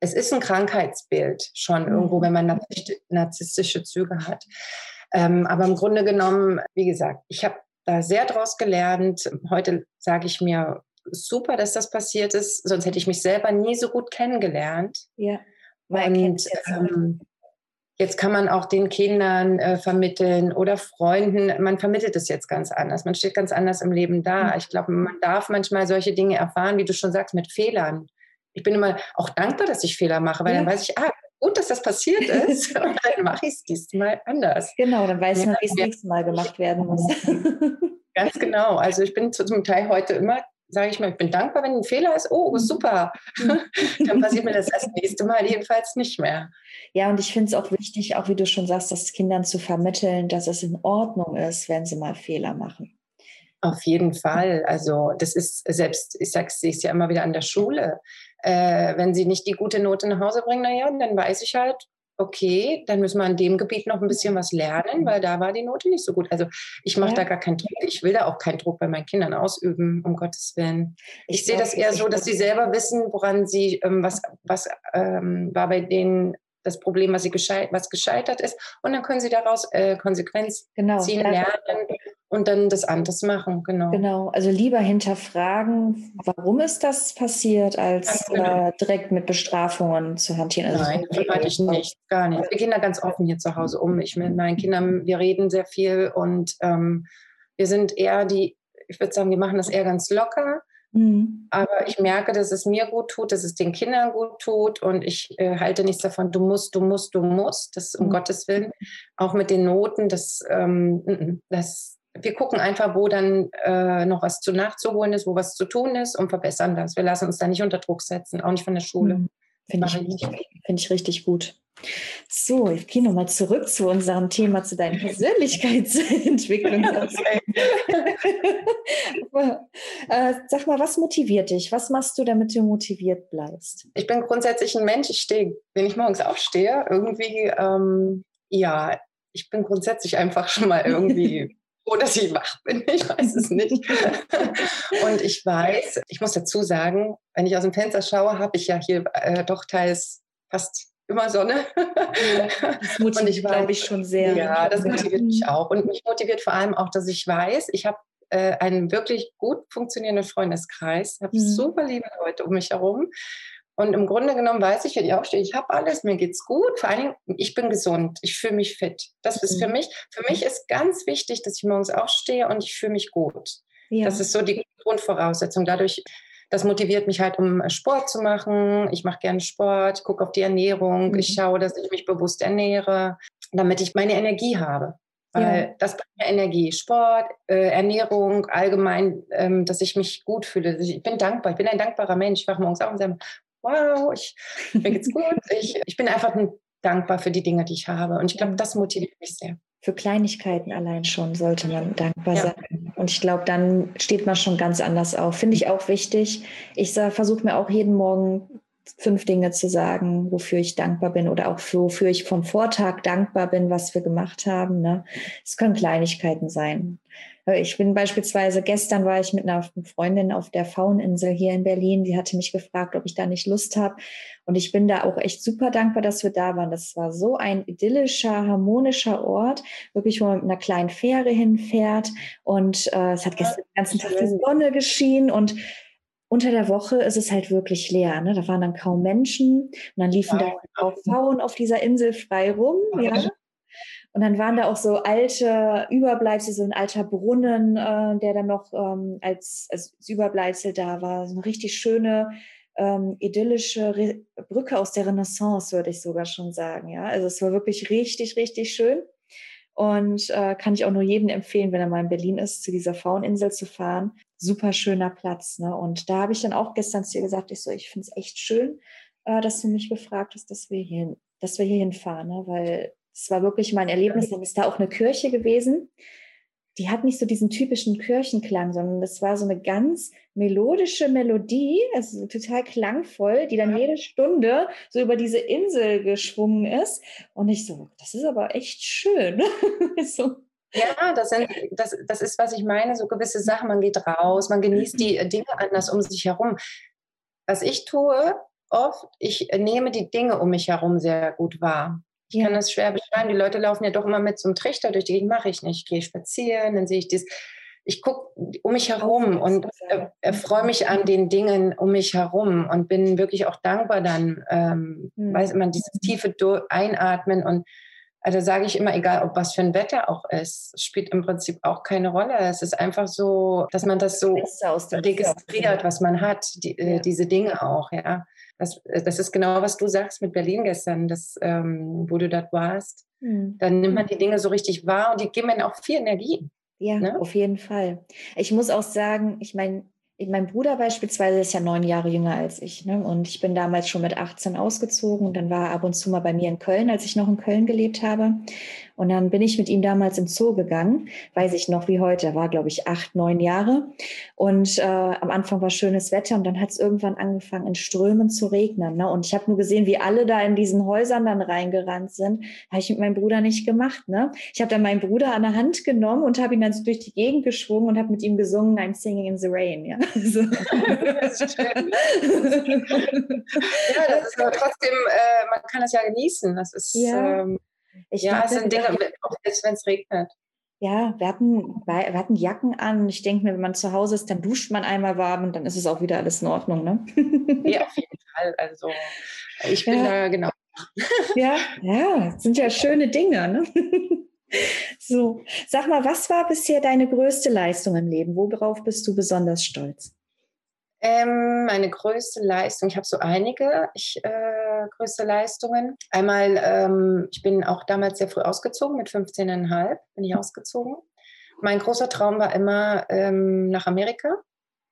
es ist ein Krankheitsbild schon irgendwo, mhm. wenn man narzisstische Züge hat. Ähm, aber im Grunde genommen, wie gesagt, ich habe da sehr draus gelernt. Heute sage ich mir, super, dass das passiert ist, sonst hätte ich mich selber nie so gut kennengelernt. Ja. Und jetzt, ähm, jetzt kann man auch den Kindern äh, vermitteln oder Freunden. Man vermittelt es jetzt ganz anders. Man steht ganz anders im Leben da. Mhm. Ich glaube, man darf manchmal solche Dinge erfahren, wie du schon sagst, mit Fehlern. Ich bin immer auch dankbar, dass ich Fehler mache, weil ja. dann weiß ich, ah, gut, dass das passiert ist. und dann mache ich es diesmal anders. Genau, dann weiß ja. man, wie es nächstes Mal gemacht werden muss. Ganz genau. Also ich bin zum Teil heute immer sage ich mal, ich bin dankbar, wenn ein Fehler ist. Oh, mhm. super. Dann passiert mir das das nächste Mal jedenfalls nicht mehr. Ja, und ich finde es auch wichtig, auch wie du schon sagst, das Kindern zu vermitteln, dass es in Ordnung ist, wenn sie mal Fehler machen. Auf jeden Fall. Also das ist selbst, ich sage es ja immer wieder an der Schule. Äh, wenn sie nicht die gute Note nach Hause bringen, naja, dann weiß ich halt, okay, dann müssen wir an dem Gebiet noch ein bisschen was lernen, weil da war die Note nicht so gut. Also ich mache ja. da gar keinen Druck. Ich will da auch keinen Druck bei meinen Kindern ausüben, um Gottes Willen. Ich, ich sehe das eher so, dass sie selber wissen, woran sie, ähm, was, was ähm, war bei denen das Problem, was, sie gescheit, was gescheitert ist. Und dann können sie daraus äh, Konsequenz genau, ziehen, lernen und dann das anders machen. Genau. Genau. Also lieber hinterfragen, warum ist das passiert, als genau. äh, direkt mit Bestrafungen zu hantieren. Also Nein, das halte ich nicht, gar nicht. Wir gehen da ganz offen hier zu Hause um. Ich mit meinen Kindern, wir reden sehr viel und ähm, wir sind eher die, ich würde sagen, wir machen das eher ganz locker. Mhm. Aber ich merke, dass es mir gut tut, dass es den Kindern gut tut und ich äh, halte nichts davon, du musst, du musst, du musst, das um mhm. Gottes Willen. Auch mit den Noten, das, ähm, das, wir gucken einfach, wo dann äh, noch was zu nachzuholen ist, wo was zu tun ist und verbessern das. Wir lassen uns da nicht unter Druck setzen, auch nicht von der Schule. Mhm. Finde ich, find ich richtig gut. So, ich gehe nochmal zurück zu unserem Thema, zu deiner Persönlichkeitsentwicklung. äh, sag mal, was motiviert dich? Was machst du, damit du motiviert bleibst? Ich bin grundsätzlich ein Mensch. Ich stehe, wenn ich morgens aufstehe, irgendwie, ähm, ja, ich bin grundsätzlich einfach schon mal irgendwie froh, dass ich wach bin. Ich weiß es nicht. Und ich weiß, ich muss dazu sagen, wenn ich aus dem Fenster schaue, habe ich ja hier äh, doch teils fast immer Sonne. das motiviert, glaube ich, schon sehr. Ja, das motiviert mich auch. Und mich motiviert vor allem auch, dass ich weiß, ich habe äh, einen wirklich gut funktionierenden Freundeskreis, habe mhm. super liebe Leute um mich herum. Und im Grunde genommen weiß ich, wenn ich aufstehe, ich habe alles, mir geht's gut. Vor allen Dingen, ich bin gesund, ich fühle mich fit. Das ist für mhm. mich, für mich ist ganz wichtig, dass ich morgens aufstehe und ich fühle mich gut. Ja. Das ist so die Grundvoraussetzung. Dadurch, das motiviert mich halt, um Sport zu machen. Ich mache gerne Sport, gucke auf die Ernährung. Mhm. Ich schaue, dass ich mich bewusst ernähre, damit ich meine Energie habe. Weil ja. das bringt mir Energie. Sport, äh, Ernährung, allgemein, ähm, dass ich mich gut fühle. Ich bin dankbar. Ich bin ein dankbarer Mensch. Ich wache morgens auf und sage, wow, ich, mir geht's gut. Ich, ich bin einfach dankbar für die Dinge, die ich habe. Und ich glaube, das motiviert mich sehr. Für Kleinigkeiten allein schon sollte man dankbar ja. sein. Und ich glaube, dann steht man schon ganz anders auf. Finde ich auch wichtig. Ich versuche mir auch jeden Morgen fünf Dinge zu sagen, wofür ich dankbar bin oder auch für, wofür ich vom Vortag dankbar bin, was wir gemacht haben. Ne? Es können Kleinigkeiten sein. Äh, ich bin beispielsweise, gestern war ich mit einer Freundin auf der Fauninsel hier in Berlin. Die hatte mich gefragt, ob ich da nicht Lust habe. Und ich bin da auch echt super dankbar, dass wir da waren. Das war so ein idyllischer, harmonischer Ort, wirklich, wo man mit einer kleinen Fähre hinfährt. Und äh, es hat gestern den ganzen Tag die Sonne geschienen und unter der Woche ist es halt wirklich leer. Ne? Da waren dann kaum Menschen und dann liefen ja. da auch Frauen auf dieser Insel frei rum. Ja. Und dann waren da auch so alte Überbleibsel, so ein alter Brunnen, äh, der dann noch ähm, als, als Überbleibsel da war. So eine richtig schöne, ähm, idyllische Re Brücke aus der Renaissance, würde ich sogar schon sagen. Ja, also es war wirklich richtig, richtig schön. Und äh, kann ich auch nur jedem empfehlen, wenn er mal in Berlin ist, zu dieser Fauninsel zu fahren. Super schöner Platz. Ne? Und da habe ich dann auch gestern zu ihr gesagt, ich so, ich finde es echt schön, äh, dass du mich gefragt hast, dass wir hier, dass wir hier hinfahren, ne? weil es war wirklich mein Erlebnis. Dann ist da auch eine Kirche gewesen. die hat nicht so diesen typischen Kirchenklang, sondern das war so eine ganz melodische Melodie, also total klangvoll, die dann jede Stunde so über diese Insel geschwungen ist. Und ich so, das ist aber echt schön. so. Ja, das, sind, das, das ist, was ich meine, so gewisse Sachen. Man geht raus, man genießt die Dinge anders um sich herum. Was ich tue, oft, ich nehme die Dinge um mich herum sehr gut wahr. Ich kann das schwer beschreiben. Die Leute laufen ja doch immer mit so einem Trichter durch die Gegend. Mache ich nicht. Ich gehe spazieren, dann sehe ich das. Ich gucke um mich herum und äh, erfreue mich an den Dingen um mich herum und bin wirklich auch dankbar dann, ähm, mhm. weiß man, dieses tiefe Einatmen und also sage ich immer, egal ob was für ein Wetter auch ist, spielt im Prinzip auch keine Rolle. Es ist einfach so, dass man das so registriert, was man hat, die, äh, diese Dinge auch, ja. Das, äh, das ist genau, was du sagst mit Berlin gestern, das, ähm, wo du dort warst. Mhm. Dann nimmt man die Dinge so richtig wahr und die geben mir auch viel Energie. Ja, ne? auf jeden Fall. Ich muss auch sagen, ich meine, mein Bruder beispielsweise ist ja neun Jahre jünger als ich. Ne? Und ich bin damals schon mit 18 ausgezogen und dann war er ab und zu mal bei mir in Köln, als ich noch in Köln gelebt habe. Und dann bin ich mit ihm damals im Zoo gegangen, weiß ich noch wie heute, er war, glaube ich, acht, neun Jahre. Und äh, am Anfang war schönes Wetter und dann hat es irgendwann angefangen, in Strömen zu regnen. Ne? Und ich habe nur gesehen, wie alle da in diesen Häusern dann reingerannt sind. Habe ich mit meinem Bruder nicht gemacht. Ne? Ich habe dann meinen Bruder an der Hand genommen und habe ihn dann so durch die Gegend geschwungen und habe mit ihm gesungen, I'm singing in the rain. Ja, so. das ist ja, das ist aber trotzdem, äh, man kann es ja genießen. Das ist ja. ähm, ich ja, es sind Dinge, auch selbst wenn es regnet. Ja, wir hatten, wir hatten Jacken an. Ich denke mir, wenn man zu Hause ist, dann duscht man einmal warm und dann ist es auch wieder alles in Ordnung, ne? Ja, auf jeden Fall. Also ich bin ja. da genau. Ja, ja, sind ja schöne Dinge, ne? So, sag mal, was war bisher deine größte Leistung im Leben? Worauf bist du besonders stolz? Ähm, meine größte Leistung, ich habe so einige ich, äh, größte Leistungen. Einmal, ähm, ich bin auch damals sehr früh ausgezogen, mit 15,5 bin ich ausgezogen. Mein großer Traum war immer ähm, nach Amerika,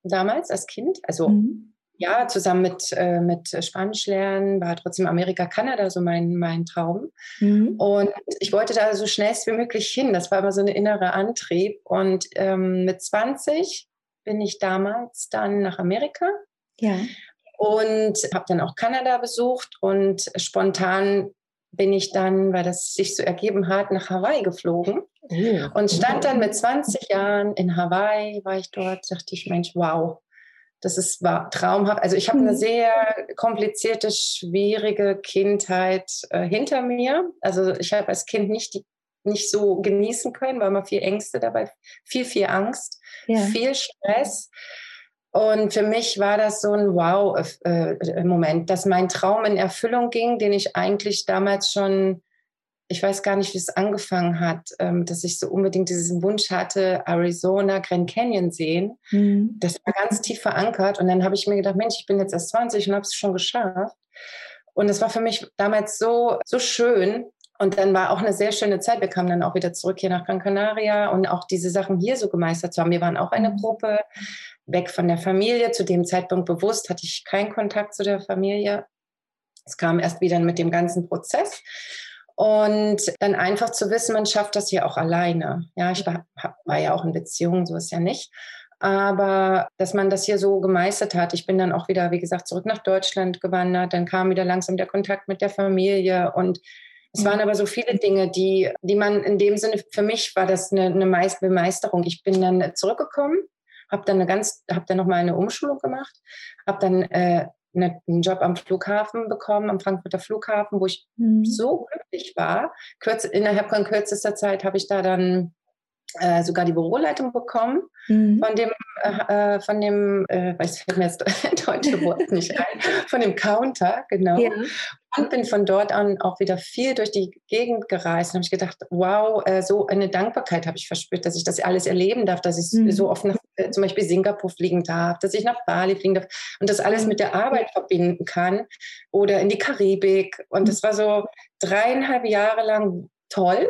damals als Kind. Also mhm. ja, zusammen mit, äh, mit Spanisch lernen, war trotzdem Amerika, Kanada so mein, mein Traum. Mhm. Und ich wollte da so schnellst wie möglich hin. Das war immer so ein innerer Antrieb. Und ähm, mit 20 bin ich damals dann nach Amerika. Ja. Und habe dann auch Kanada besucht und spontan bin ich dann, weil das sich so ergeben hat, nach Hawaii geflogen oh. und stand dann mit 20 Jahren in Hawaii, war ich dort, dachte ich, Mensch, wow, das ist war traumhaft. Also ich habe eine mhm. sehr komplizierte, schwierige Kindheit äh, hinter mir. Also ich habe als Kind nicht die nicht so genießen können, weil man viel Ängste dabei, viel, viel Angst, ja. viel Stress. Und für mich war das so ein Wow-Moment, dass mein Traum in Erfüllung ging, den ich eigentlich damals schon, ich weiß gar nicht, wie es angefangen hat, ähm, dass ich so unbedingt diesen Wunsch hatte, Arizona, Grand Canyon sehen. Mhm. Das war ganz tief verankert. Und dann habe ich mir gedacht, Mensch, ich bin jetzt erst 20 und habe es schon geschafft. Und es war für mich damals so, so schön, und dann war auch eine sehr schöne Zeit. Wir kamen dann auch wieder zurück hier nach Gran Canaria und auch diese Sachen hier so gemeistert zu haben. Wir waren auch eine. Gruppe, weg von der Familie. Zu dem Zeitpunkt bewusst hatte ich keinen Kontakt zu der Familie. Es kam erst wieder mit dem ganzen Prozess. Und dann einfach zu wissen, man schafft das hier auch alleine. Ja, ich war, war ja auch in Beziehung, so ist ja nicht. Aber dass man das hier so gemeistert hat. Ich bin dann auch wieder, wie gesagt, zurück nach Deutschland gewandert. Dann kam wieder langsam der Kontakt mit der Familie und es waren aber so viele Dinge, die, die man in dem Sinne, für mich war das eine, eine Bemeisterung. Ich bin dann zurückgekommen, habe dann eine ganz, habe dann nochmal eine Umschulung gemacht, habe dann äh, eine, einen Job am Flughafen bekommen, am Frankfurter Flughafen, wo ich mhm. so glücklich war. Kürz, innerhalb von kürzester Zeit habe ich da dann äh, sogar die Büroleitung bekommen mhm. von dem, äh, äh von dem, äh, weiß fällt mir jetzt deutsche Wort nicht ein, von dem Counter, genau. Ja. Und bin von dort an auch wieder viel durch die Gegend gereist und habe ich gedacht, wow, äh, so eine Dankbarkeit habe ich verspürt, dass ich das alles erleben darf, dass ich mhm. so oft nach äh, zum Beispiel Singapur fliegen darf, dass ich nach Bali fliegen darf und das alles mit der Arbeit verbinden kann oder in die Karibik. Und das war so dreieinhalb Jahre lang toll,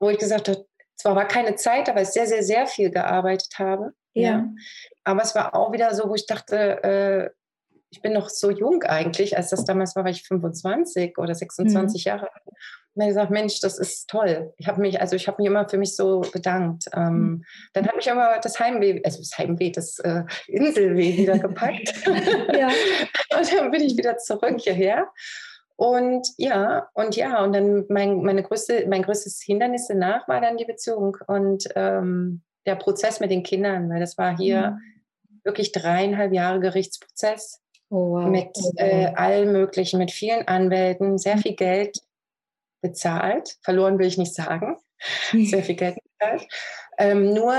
wo ich gesagt habe, zwar war keine Zeit, aber ich sehr, sehr, sehr viel gearbeitet habe. Ja. ja. Aber es war auch wieder so, wo ich dachte, äh, ich bin noch so jung eigentlich, als das damals war, war ich 25 oder 26 mhm. Jahre alt. mir gesagt, Mensch, das ist toll. Ich habe mich, also ich habe mich immer für mich so bedankt. Ähm, mhm. dann hat mich aber das Heimweh, also das Heimweh, das äh, Inselweh wieder gepackt. ja. und dann bin ich wieder zurück hierher. Und ja, und ja, und dann mein, meine größte, mein größtes Hindernis danach war dann die Beziehung und ähm, der Prozess mit den Kindern, weil das war hier mhm. wirklich dreieinhalb Jahre Gerichtsprozess oh, wow. mit oh, äh, allen möglichen, mit vielen Anwälten, sehr mhm. viel Geld bezahlt. Verloren will ich nicht sagen. Sehr viel Geld bezahlt. Ähm, nur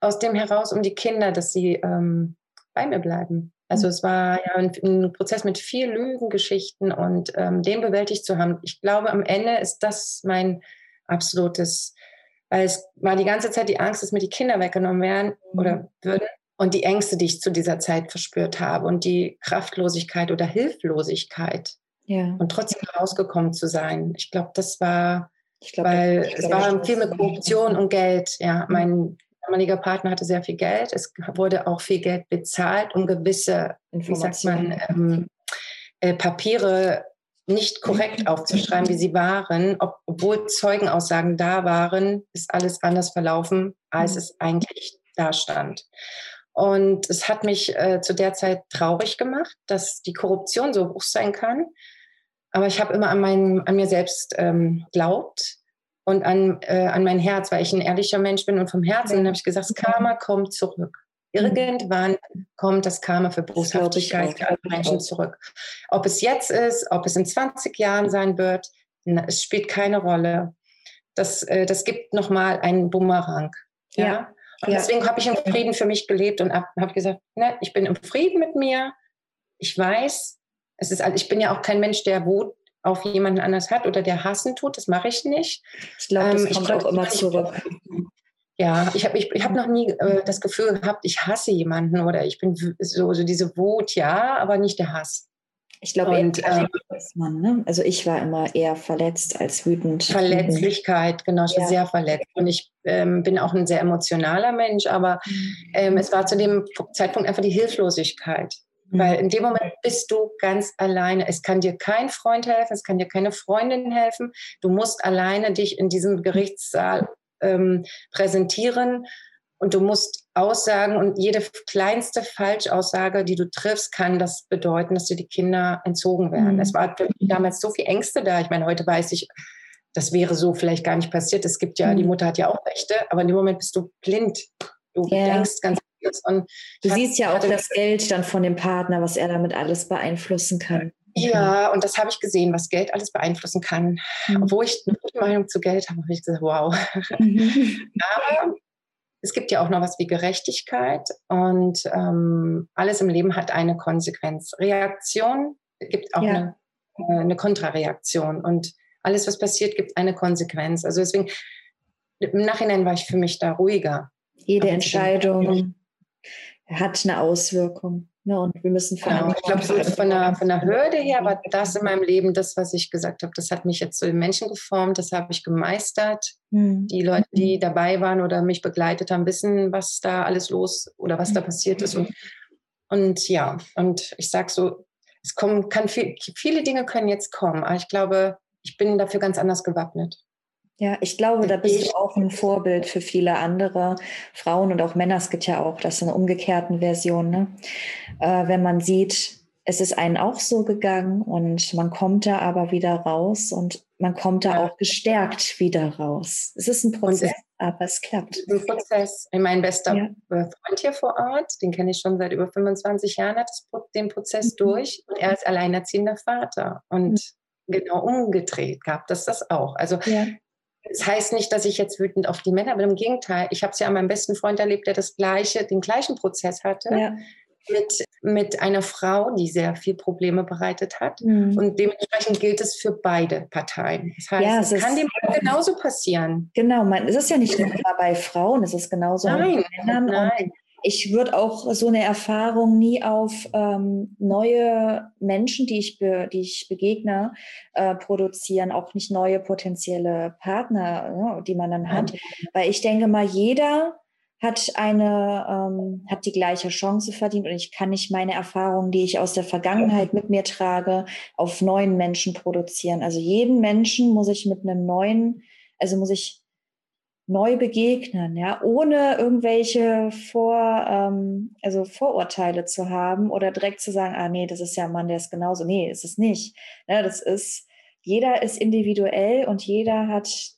aus dem heraus um die Kinder, dass sie ähm, bei mir bleiben. Also mhm. es war ja ein, ein, Prozess mit viel Lügengeschichten und ähm, den bewältigt zu haben. Ich glaube, am Ende ist das mein absolutes, weil es war die ganze Zeit die Angst, dass mir die Kinder weggenommen werden mhm. oder würden und die Ängste, die ich zu dieser Zeit verspürt habe und die Kraftlosigkeit oder Hilflosigkeit. Ja. Und trotzdem rausgekommen zu sein. Ich glaube, das war, glaub, weil es war viel mit Korruption und Geld. Ja, mhm. mein damaliger Partner hatte sehr viel Geld. Es wurde auch viel Geld bezahlt, um gewisse, wie sagt man, ähm, äh, Papiere nicht korrekt aufzuschreiben, wie sie waren, Ob, obwohl Zeugenaussagen da waren, ist alles anders verlaufen, als mhm. es eigentlich da stand. Und es hat mich äh, zu der Zeit traurig gemacht, dass die Korruption so hoch sein kann. Aber ich habe immer an, mein, an mir selbst ähm, glaubt und an, äh, an mein Herz, weil ich ein ehrlicher Mensch bin. Und vom Herzen ja. habe ich gesagt, das Karma kommt zurück. Mhm. Irgendwann kommt das Karma für Boshaftigkeit für alle Menschen zurück. Ob es jetzt ist, ob es in 20 Jahren sein wird, es spielt keine Rolle. Das, äh, das gibt nochmal einen Bumerang. Ja. ja. Und ja. deswegen habe ich im Frieden für mich gelebt und habe hab gesagt, ne, ich bin im Frieden mit mir. Ich weiß, es ist, ich bin ja auch kein Mensch, der Wut auf jemanden anders hat oder der hassen tut. Das mache ich nicht. Ich glaube, das ähm, kommt auch immer zurück. Ja, ich habe ich, ich hab noch nie äh, das Gefühl gehabt, ich hasse jemanden oder ich bin so, so diese Wut, ja, aber nicht der Hass. Ich glaube, und, äh, man, ne? Also ich war immer eher verletzt als wütend. Verletzlichkeit, genau, ich ja. war sehr verletzt. Und ich ähm, bin auch ein sehr emotionaler Mensch, aber mhm. ähm, es war zu dem Zeitpunkt einfach die Hilflosigkeit. Weil mhm. in dem Moment bist du ganz alleine. Es kann dir kein Freund helfen, es kann dir keine Freundin helfen. Du musst alleine dich in diesem Gerichtssaal ähm, präsentieren und du musst Aussagen und jede kleinste Falschaussage, die du triffst, kann das bedeuten, dass dir die Kinder entzogen werden. Mhm. Es war damals so viel Ängste da. Ich meine, heute weiß ich, das wäre so vielleicht gar nicht passiert. Es gibt ja, mhm. die Mutter hat ja auch Rechte, aber in dem Moment bist du blind. Du yeah. denkst ganz ist. Und du siehst ja auch das Geld dann von dem Partner, was er damit alles beeinflussen kann. Ja, und das habe ich gesehen, was Geld alles beeinflussen kann. Mhm. Obwohl ich eine gute Meinung zu Geld habe, habe ich gesagt, wow. Mhm. Aber es gibt ja auch noch was wie Gerechtigkeit und ähm, alles im Leben hat eine Konsequenz. Reaktion gibt auch ja. eine, äh, eine Kontrareaktion und alles, was passiert, gibt eine Konsequenz. Also deswegen, im Nachhinein war ich für mich da ruhiger. Jede Entscheidung hat eine Auswirkung. Ne? Und wir müssen genau. Ich glaube, so von der, von der Hürde her war das in meinem Leben das, was ich gesagt habe. Das hat mich jetzt zu den Menschen geformt, das habe ich gemeistert. Mhm. Die Leute, die dabei waren oder mich begleitet haben, wissen, was da alles los oder was da passiert ist. Und, und ja, und ich sage so, es kommen, kann viel, viele Dinge können jetzt kommen, aber ich glaube, ich bin dafür ganz anders gewappnet. Ja, ich glaube, da bist du auch ein Vorbild für viele andere Frauen und auch Männer. Es gibt ja auch das in einer umgekehrten Version. Ne? Äh, wenn man sieht, es ist einen auch so gegangen und man kommt da aber wieder raus und man kommt da auch gestärkt wieder raus. Es ist ein Prozess, aber es klappt. Ein Prozess. Mein bester ja. Freund hier vor Ort, den kenne ich schon seit über 25 Jahren, hat den Prozess mhm. durch und er ist alleinerziehender Vater. Und mhm. genau umgedreht gab das das auch. Also ja. Das heißt nicht, dass ich jetzt wütend auf die Männer bin. Im Gegenteil, ich habe es ja an meinem besten Freund erlebt, der das gleiche, den gleichen Prozess hatte. Ja. Mit, mit einer Frau, die sehr viel Probleme bereitet hat. Mhm. Und dementsprechend gilt es für beide Parteien. Das heißt, ja, es, es kann dem genauso passieren. Genau, man, es ist ja nicht nur bei Frauen, es ist genauso nein, bei Männern. Nein ich würde auch so eine Erfahrung nie auf ähm, neue Menschen, die ich, be, die ich begegne, äh, produzieren, auch nicht neue potenzielle Partner, ne, die man dann hat. Weil ich denke mal, jeder hat eine, ähm, hat die gleiche Chance verdient und ich kann nicht meine Erfahrungen, die ich aus der Vergangenheit mit mir trage, auf neuen Menschen produzieren. Also jeden Menschen muss ich mit einem neuen, also muss ich neu begegnen, ja, ohne irgendwelche Vor, ähm, also Vorurteile zu haben oder direkt zu sagen, ah nee, das ist ja ein Mann, der ist genauso. Nee, ist es nicht. Ja, das ist, jeder ist individuell und jeder hat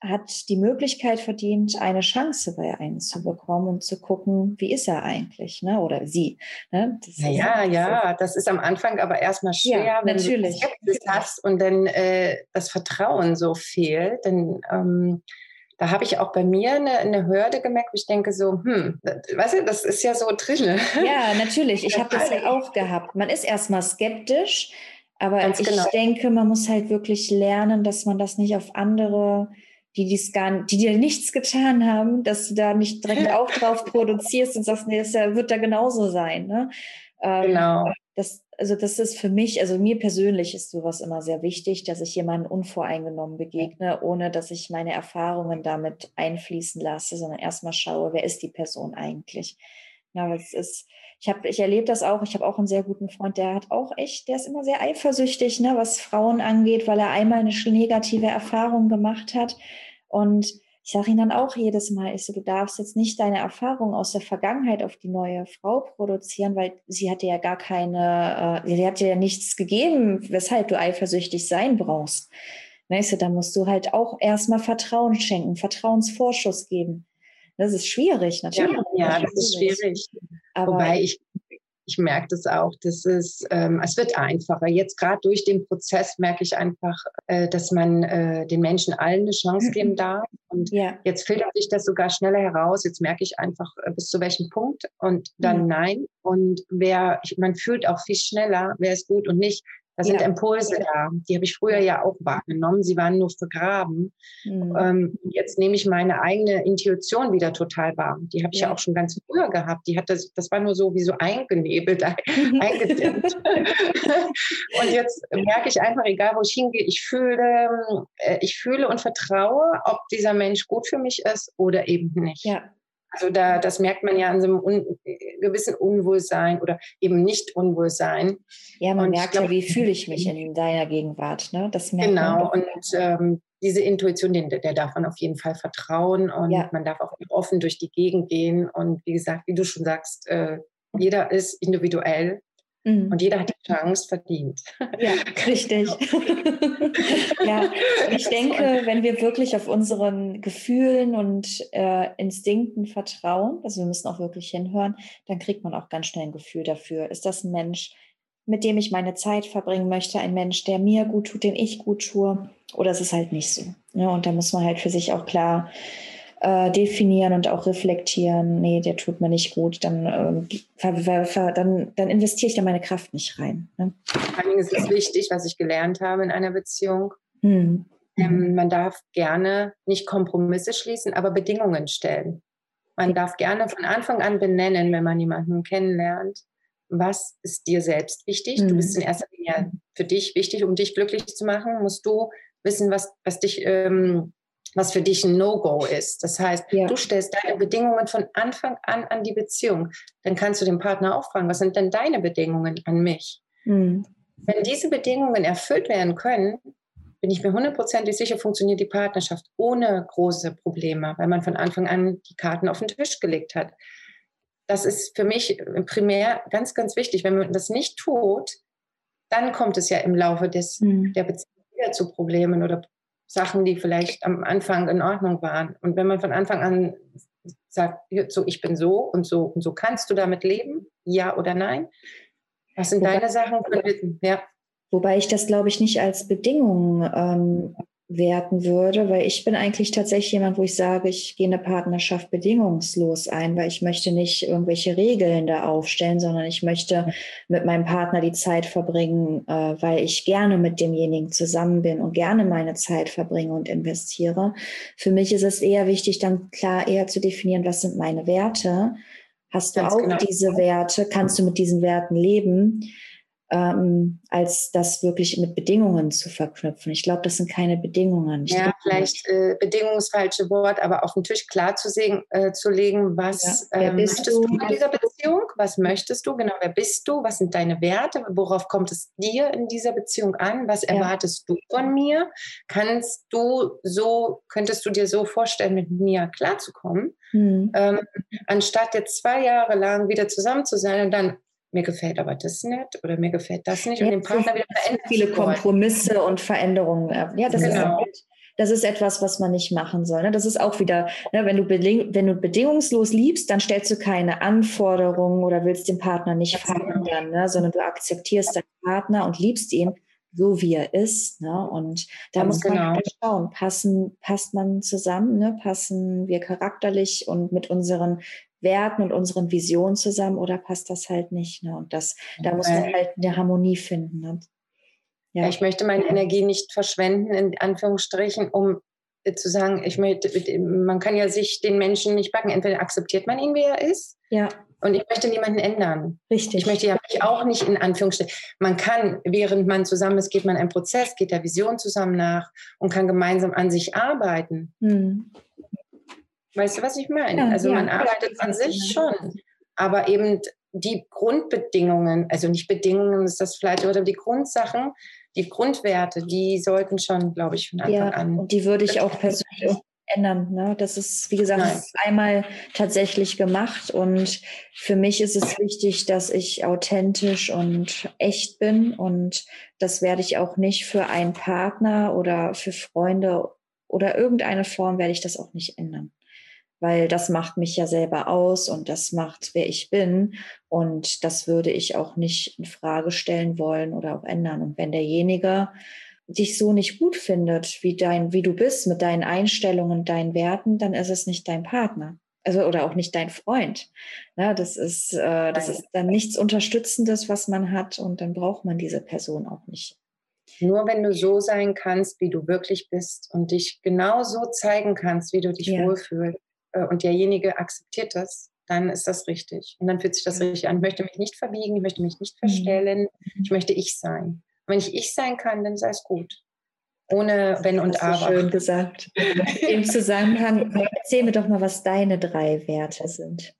hat die Möglichkeit verdient, eine Chance bei einem zu bekommen und zu gucken, wie ist er eigentlich, ne? oder sie. Ne? Das ja, ja, das ist am Anfang aber erstmal schwer, ja, wenn natürlich. du das hast und dann äh, das Vertrauen so fehlt. Denn ähm, da habe ich auch bei mir eine, eine Hürde gemerkt, wo ich denke so, hm, weißt du, das ist ja so drin. Ja, natürlich. Ich habe das ja auch gehabt. Man ist erstmal skeptisch, aber Ganz ich genau. denke, man muss halt wirklich lernen, dass man das nicht auf andere die dies gar, die dir nichts getan haben, dass du da nicht direkt auch drauf produzierst und sagst, nee, das wird da genauso sein. Ne? Ähm, genau. Das, also das ist für mich, also mir persönlich ist sowas immer sehr wichtig, dass ich jemandem unvoreingenommen begegne, ohne dass ich meine Erfahrungen damit einfließen lasse, sondern erstmal schaue, wer ist die Person eigentlich. Ja, es ist, ich habe, ich erlebe das auch. Ich habe auch einen sehr guten Freund, der hat auch echt, der ist immer sehr eifersüchtig, ne, was Frauen angeht, weil er einmal eine negative Erfahrung gemacht hat. Und ich sage ihm dann auch jedes Mal, ich so, du darfst jetzt nicht deine Erfahrung aus der Vergangenheit auf die neue Frau produzieren, weil sie hatte ja gar keine, äh, sie hat dir ja nichts gegeben, weshalb du eifersüchtig sein brauchst. Weißt du, da musst du halt auch erstmal Vertrauen schenken, Vertrauensvorschuss geben. Das ist schwierig, natürlich. Ja, ja das ist schwierig. Aber Wobei ich ich merke das auch, dass es, ähm, es wird einfacher. Jetzt gerade durch den Prozess merke ich einfach, äh, dass man äh, den Menschen allen eine Chance geben darf. Und ja. jetzt filtert sich das sogar schneller heraus. Jetzt merke ich einfach, äh, bis zu welchem Punkt und dann ja. nein. Und wer, man fühlt auch viel schneller, wer ist gut und nicht. Da sind ja. Impulse da. Die habe ich früher ja auch wahrgenommen. Sie waren nur vergraben. Mhm. Ähm, jetzt nehme ich meine eigene Intuition wieder total wahr. Die habe ich ja. ja. auch schon ganz früher gehabt. Die hat das, das war nur so wie so eingenebelt, eingedämmt. und jetzt merke ich einfach, egal wo ich hingehe, ich fühle, äh, ich fühle und vertraue, ob dieser Mensch gut für mich ist oder eben nicht. Ja. Also da, das merkt man ja an so einem un, gewissen Unwohlsein oder eben nicht Unwohlsein. Ja, man und merkt glaub, ja, wie fühle ich mich in deiner Gegenwart. Ne? Das merkt genau, man und ähm, diese Intuition, den, der darf man auf jeden Fall vertrauen und ja. man darf auch offen durch die Gegend gehen. Und wie gesagt, wie du schon sagst, äh, jeder ist individuell Mhm. Und jeder hat die Chance verdient. Ja, richtig. ja, ich denke, wenn wir wirklich auf unseren Gefühlen und äh, Instinkten vertrauen, also wir müssen auch wirklich hinhören, dann kriegt man auch ganz schnell ein Gefühl dafür. Ist das ein Mensch, mit dem ich meine Zeit verbringen möchte, ein Mensch, der mir gut tut, den ich gut tue, oder ist es halt nicht so? Ja, und da muss man halt für sich auch klar äh, definieren und auch reflektieren, nee, der tut mir nicht gut, dann, äh, dann, dann investiere ich da meine Kraft nicht rein. Ne? Vor Dingen ist es wichtig, was ich gelernt habe in einer Beziehung. Hm. Ähm, man darf gerne nicht Kompromisse schließen, aber Bedingungen stellen. Man darf gerne von Anfang an benennen, wenn man jemanden kennenlernt, was ist dir selbst wichtig. Mhm. Du bist in erster Linie für dich wichtig, um dich glücklich zu machen, musst du wissen, was, was dich ähm, was für dich ein No-Go ist. Das heißt, ja. du stellst deine Bedingungen von Anfang an an die Beziehung. Dann kannst du den Partner auch fragen, was sind denn deine Bedingungen an mich? Mhm. Wenn diese Bedingungen erfüllt werden können, bin ich mir hundertprozentig sicher, funktioniert die Partnerschaft ohne große Probleme, weil man von Anfang an die Karten auf den Tisch gelegt hat. Das ist für mich primär ganz, ganz wichtig. Wenn man das nicht tut, dann kommt es ja im Laufe des, mhm. der Beziehung wieder zu Problemen oder Sachen, die vielleicht am Anfang in Ordnung waren. Und wenn man von Anfang an sagt, so ich bin so und so und so kannst du damit leben, ja oder nein? Was sind wobei, deine Sachen? Ja. Wobei ich das, glaube ich, nicht als Bedingung ähm, werten würde, weil ich bin eigentlich tatsächlich jemand, wo ich sage, ich gehe eine Partnerschaft bedingungslos ein, weil ich möchte nicht irgendwelche Regeln da aufstellen, sondern ich möchte mit meinem Partner die Zeit verbringen, äh, weil ich gerne mit demjenigen zusammen bin und gerne meine Zeit verbringe und investiere. Für mich ist es eher wichtig, dann klar eher zu definieren, was sind meine Werte. Hast du Ganz auch genau. diese Werte? Kannst du mit diesen Werten leben? Ähm, als das wirklich mit Bedingungen zu verknüpfen. Ich glaube, das sind keine Bedingungen. Ich ja, vielleicht äh, Bedingungen ist falsche Wort, aber auf den Tisch klar zu, sehen, äh, zu legen, was ja, ähm, möchtest du in dieser Beziehung? Was möchtest du? Genau, wer bist du? Was sind deine Werte? Worauf kommt es dir in dieser Beziehung an? Was ja. erwartest du von mir? Kannst du so, könntest du dir so vorstellen, mit mir klarzukommen? Hm. Ähm, anstatt jetzt zwei Jahre lang wieder zusammen zu sein und dann mir gefällt aber das nicht oder mir gefällt das nicht und den Partner wieder verändern. Viele Kompromisse und Veränderungen. Ja, das genau. ist das ist etwas, was man nicht machen soll. Ne? Das ist auch wieder, ne, wenn, du wenn du bedingungslos liebst, dann stellst du keine Anforderungen oder willst den Partner nicht verändern, ne? sondern du akzeptierst deinen Partner und liebst ihn so, wie er ist. Ne? Und da Ganz muss man genau. halt schauen, passen, passt man zusammen, ne? passen wir charakterlich und mit unseren Werten und unseren Visionen zusammen oder passt das halt nicht. Ne? Und das, da muss man halt eine Harmonie finden. Ne? Ja. Ich möchte meine Energie nicht verschwenden, in Anführungsstrichen, um äh, zu sagen, ich möchte, man kann ja sich den Menschen nicht backen. Entweder akzeptiert man ihn, wie er ist. Ja. Und ich möchte niemanden ändern. Richtig. Ich möchte ja mich auch nicht in Anführungsstrichen. Man kann, während man zusammen ist, geht man einen Prozess, geht der Vision zusammen nach und kann gemeinsam an sich arbeiten. Hm. Weißt du, was ich meine? Ja, also ja, man arbeitet an sich schon, aber eben die Grundbedingungen, also nicht Bedingungen ist das vielleicht, aber die Grundsachen, die Grundwerte, die sollten schon, glaube ich, von Anfang ja, an. Und die würde ich auch persönlich ändern. Ne? Das ist, wie gesagt, ist einmal tatsächlich gemacht und für mich ist es wichtig, dass ich authentisch und echt bin und das werde ich auch nicht für einen Partner oder für Freunde oder irgendeine Form werde ich das auch nicht ändern weil das macht mich ja selber aus und das macht, wer ich bin. Und das würde ich auch nicht in Frage stellen wollen oder auch ändern. Und wenn derjenige dich so nicht gut findet, wie dein, wie du bist, mit deinen Einstellungen, deinen Werten, dann ist es nicht dein Partner. Also, oder auch nicht dein Freund. Ja, das ist, äh, das ist dann nichts Unterstützendes, was man hat, und dann braucht man diese Person auch nicht. Nur wenn du so sein kannst, wie du wirklich bist und dich genau so zeigen kannst, wie du dich ja. wohlfühlst, und derjenige akzeptiert das, dann ist das richtig. Und dann fühlt sich das richtig an. Ich möchte mich nicht verbiegen, ich möchte mich nicht mhm. verstellen, mhm. ich möchte ich sein. Und wenn ich ich sein kann, dann sei es gut. Ohne Wenn und Aber. Schön gesagt. Im Zusammenhang, erzähl mir doch mal, was deine drei Werte sind.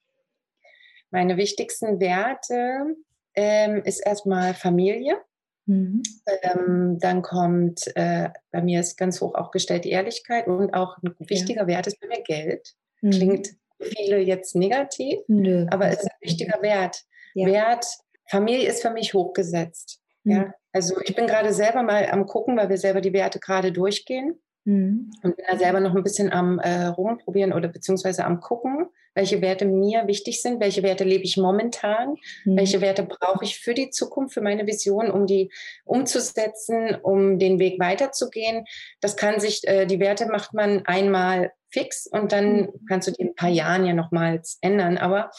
Meine wichtigsten Werte ähm, ist erstmal Familie. Mhm. Ähm, dann kommt, äh, bei mir ist ganz hoch auch gestellt die Ehrlichkeit und auch ein wichtiger ja. Wert ist bei mir Geld. Mhm. Klingt viele jetzt negativ, Nö. aber es ist ein wichtiger Wert. Ja. Wert, Familie ist für mich hochgesetzt. Mhm. Ja? Also ich bin gerade selber mal am gucken, weil wir selber die Werte gerade durchgehen. Mhm. Und bin da selber noch ein bisschen am äh, rumprobieren oder beziehungsweise am gucken, welche Werte mir wichtig sind, welche Werte lebe ich momentan, mhm. welche Werte brauche ich für die Zukunft, für meine Vision, um die umzusetzen, um den Weg weiterzugehen. Das kann sich, äh, die Werte macht man einmal fix und dann mhm. kannst du die in ein paar Jahren ja nochmals ändern. Aber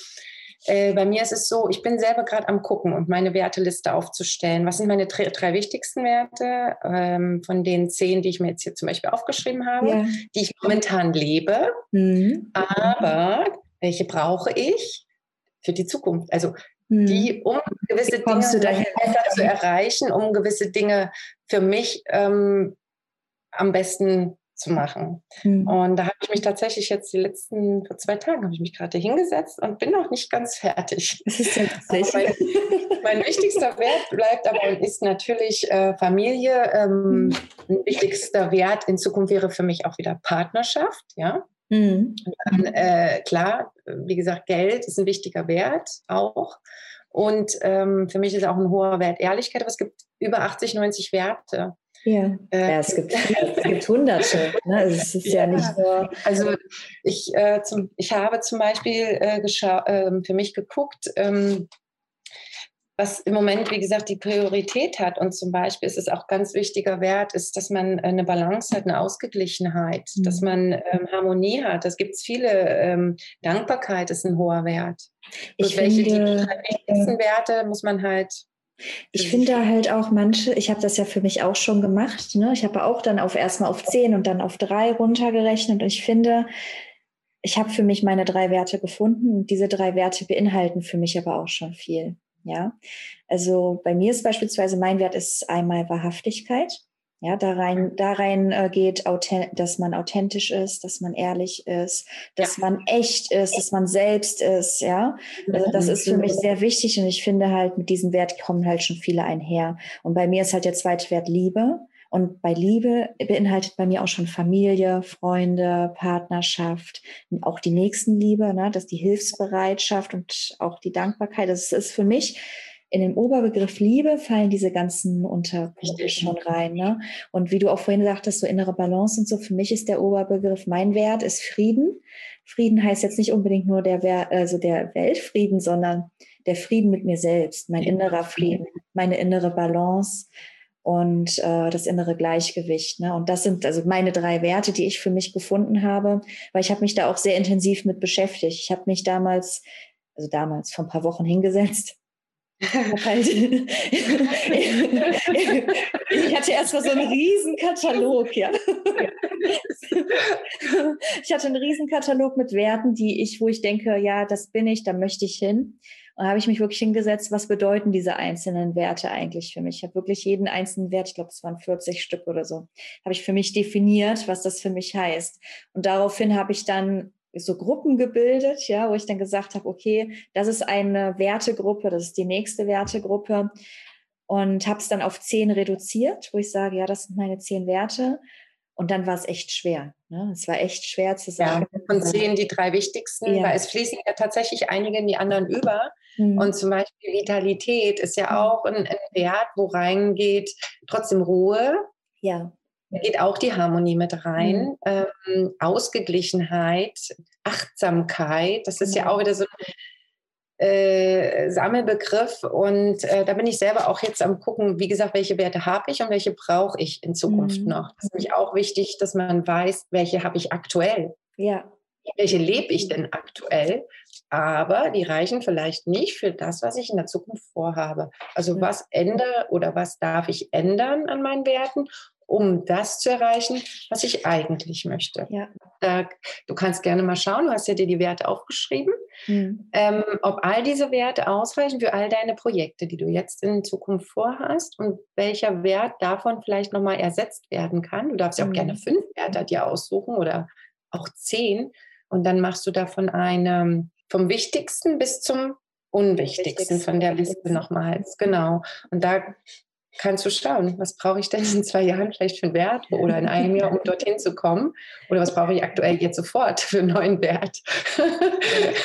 äh, bei mir ist es so, ich bin selber gerade am gucken und meine Werteliste aufzustellen. Was sind meine drei, drei wichtigsten Werte ähm, von den zehn, die ich mir jetzt hier zum Beispiel aufgeschrieben habe, ja. die ich momentan lebe? Mhm. Aber welche brauche ich für die Zukunft? Also die, mhm. um gewisse Dinge zu erreichen, um gewisse Dinge für mich ähm, am besten zu machen. Mhm. Und da habe ich mich tatsächlich jetzt die letzten, vor zwei Tagen habe ich mich gerade hingesetzt und bin noch nicht ganz fertig. Mein, mein, wichtigster Wert bleibt aber und ist natürlich äh, Familie. Ähm, mhm. Ein wichtigster Wert in Zukunft wäre für mich auch wieder Partnerschaft, ja. Mhm. Dann, äh, klar, wie gesagt, Geld ist ein wichtiger Wert auch. Und ähm, für mich ist auch ein hoher Wert Ehrlichkeit, aber es gibt über 80, 90 Werte. Ja, äh, ja es, gibt, es gibt hunderte. Ne? Es ist ja, ja nicht so. Also ich, äh, zum, ich habe zum Beispiel äh, ähm, für mich geguckt, ähm, was im Moment, wie gesagt, die Priorität hat. Und zum Beispiel ist es auch ganz wichtiger Wert, ist, dass man eine Balance hat, eine Ausgeglichenheit, mhm. dass man ähm, Harmonie hat. Das gibt es viele. Ähm, Dankbarkeit ist ein hoher Wert. Ich welche finde, die wichtigsten Werte muss man halt ich finde halt auch manche, ich habe das ja für mich auch schon gemacht. Ne? Ich habe auch dann auf erstmal auf zehn und dann auf drei runtergerechnet. Und ich finde, ich habe für mich meine drei Werte gefunden und diese drei Werte beinhalten für mich aber auch schon viel. Ja, also bei mir ist beispielsweise mein Wert ist einmal Wahrhaftigkeit. Ja, da rein, da rein äh, geht, dass man authentisch ist, dass man ehrlich ist, dass ja. man echt ist, dass man selbst ist, ja. Also das ist für mich sehr wichtig und ich finde halt, mit diesem Wert kommen halt schon viele einher. Und bei mir ist halt der zweite Wert Liebe. Und bei Liebe beinhaltet bei mir auch schon Familie, Freunde, Partnerschaft, auch die Nächstenliebe, ne, das die Hilfsbereitschaft und auch die Dankbarkeit. Das ist für mich in den Oberbegriff Liebe fallen diese ganzen Unterpunkte schon rein. Ne? Und wie du auch vorhin sagtest, so innere Balance und so, für mich ist der Oberbegriff, mein Wert ist Frieden. Frieden heißt jetzt nicht unbedingt nur der, also der Weltfrieden, sondern der Frieden mit mir selbst, mein innerer Frieden, meine innere Balance und äh, das innere Gleichgewicht. Ne? Und das sind also meine drei Werte, die ich für mich gefunden habe, weil ich habe mich da auch sehr intensiv mit beschäftigt. Ich habe mich damals, also damals vor ein paar Wochen hingesetzt halt, ich hatte erstmal so einen riesen Katalog, ja. ich hatte einen riesen Katalog mit Werten, die ich, wo ich denke, ja, das bin ich, da möchte ich hin. Und habe ich mich wirklich hingesetzt, was bedeuten diese einzelnen Werte eigentlich für mich? Ich habe wirklich jeden einzelnen Wert, ich glaube, es waren 40 Stück oder so, habe ich für mich definiert, was das für mich heißt. Und daraufhin habe ich dann so Gruppen gebildet, ja, wo ich dann gesagt habe, okay, das ist eine Wertegruppe, das ist die nächste Wertegruppe und habe es dann auf zehn reduziert, wo ich sage, ja, das sind meine zehn Werte. Und dann war es echt schwer. Ne? Es war echt schwer zu sagen. Ja, von zehn die drei wichtigsten, ja. weil es fließen ja tatsächlich einige in die anderen über. Mhm. Und zum Beispiel Vitalität ist ja mhm. auch ein, ein Wert, wo reingeht trotzdem Ruhe. Ja. Da geht auch die Harmonie mit rein. Mhm. Ähm, Ausgeglichenheit, Achtsamkeit, das ist ja auch wieder so ein äh, Sammelbegriff. Und äh, da bin ich selber auch jetzt am gucken, wie gesagt, welche Werte habe ich und welche brauche ich in Zukunft mhm. noch. Das ist nämlich auch wichtig, dass man weiß, welche habe ich aktuell. Ja. Welche lebe ich denn aktuell? Aber die reichen vielleicht nicht für das, was ich in der Zukunft vorhabe. Also was ändere oder was darf ich ändern an meinen Werten um das zu erreichen, was ich eigentlich möchte. Ja. Du kannst gerne mal schauen, du hast ja dir die Werte aufgeschrieben, mhm. ähm, ob all diese Werte ausreichen für all deine Projekte, die du jetzt in Zukunft vorhast und welcher Wert davon vielleicht nochmal ersetzt werden kann. Du darfst ja auch mhm. gerne fünf Werte dir aussuchen oder auch zehn und dann machst du davon eine vom Wichtigsten bis zum Unwichtigsten von der Liste nochmals. Genau. Und da kannst du schauen, was brauche ich denn in zwei Jahren vielleicht für einen Wert oder in einem Jahr, um dorthin zu kommen? Oder was brauche ich aktuell jetzt sofort für einen neuen Wert?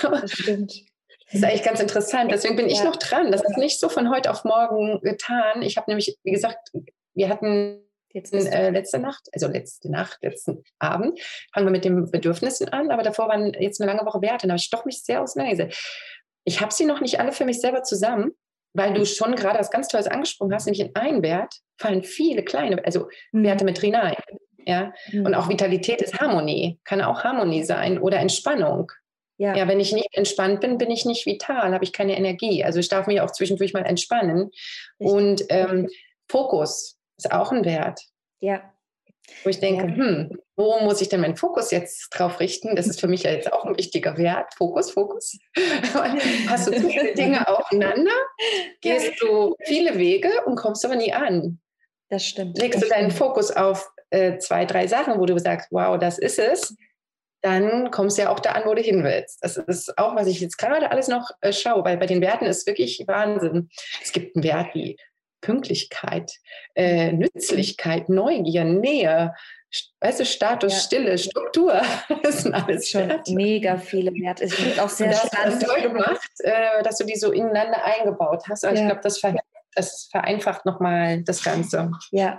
das stimmt. Das ist eigentlich ganz interessant. Deswegen bin ich noch dran. Das ist nicht so von heute auf morgen getan. Ich habe nämlich, wie gesagt, wir hatten jetzt äh, letzte Nacht, also letzte Nacht, letzten Abend, fangen wir mit den Bedürfnissen an, aber davor waren jetzt eine lange Woche Werte. Da habe ich doch mich sehr auseinandergesetzt. Ich habe sie noch nicht alle für mich selber zusammen, weil du schon gerade was ganz Tolles angesprochen hast, nämlich in einen Wert fallen viele kleine, also mhm. Werte mit drin ein. Ja? Mhm. Und auch Vitalität ist Harmonie, kann auch Harmonie sein oder Entspannung. Ja. ja, wenn ich nicht entspannt bin, bin ich nicht vital, habe ich keine Energie. Also ich darf mich auch zwischendurch mal entspannen. Richtig. Und ähm, Fokus ist auch ein Wert. Ja. Wo ich denke, ja. hm, wo muss ich denn meinen Fokus jetzt drauf richten? Das ist für mich ja jetzt auch ein wichtiger Wert. Fokus, Fokus. Hast du viele Dinge aufeinander, gehst du viele Wege und kommst aber nie an. Das stimmt. Legst du deinen Fokus auf äh, zwei, drei Sachen, wo du sagst, wow, das ist es, dann kommst du ja auch da an, wo du hin willst. Das ist auch, was ich jetzt gerade alles noch äh, schaue, weil bei den Werten ist wirklich Wahnsinn. Es gibt einen Wert wie Pünktlichkeit, äh, Nützlichkeit, Neugier, Nähe, weißt du, Status, ja. Stille, Struktur. Das sind alles schon Werte. mega viele Werte. Ich finde auch sehr das spannend. Das toll gemacht, äh, dass du die so ineinander eingebaut hast. Aber ja. ich glaube, das verhindert das vereinfacht nochmal das Ganze. Ja,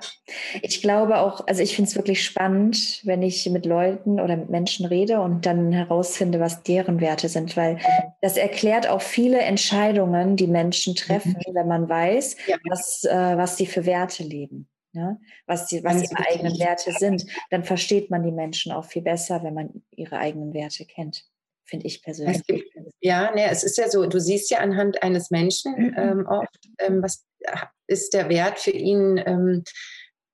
ich glaube auch, also ich finde es wirklich spannend, wenn ich mit Leuten oder mit Menschen rede und dann herausfinde, was deren Werte sind, weil das erklärt auch viele Entscheidungen, die Menschen treffen, mhm. wenn man weiß, ja. was, äh, was sie für Werte leben. Ne? Was, die, was ihre eigenen Werte sind, dann versteht man die Menschen auch viel besser, wenn man ihre eigenen Werte kennt finde ich persönlich. Gibt, ja, ne, es ist ja so, du siehst ja anhand eines Menschen mhm. ähm, oft, ähm, was ist der Wert für ihn, ähm,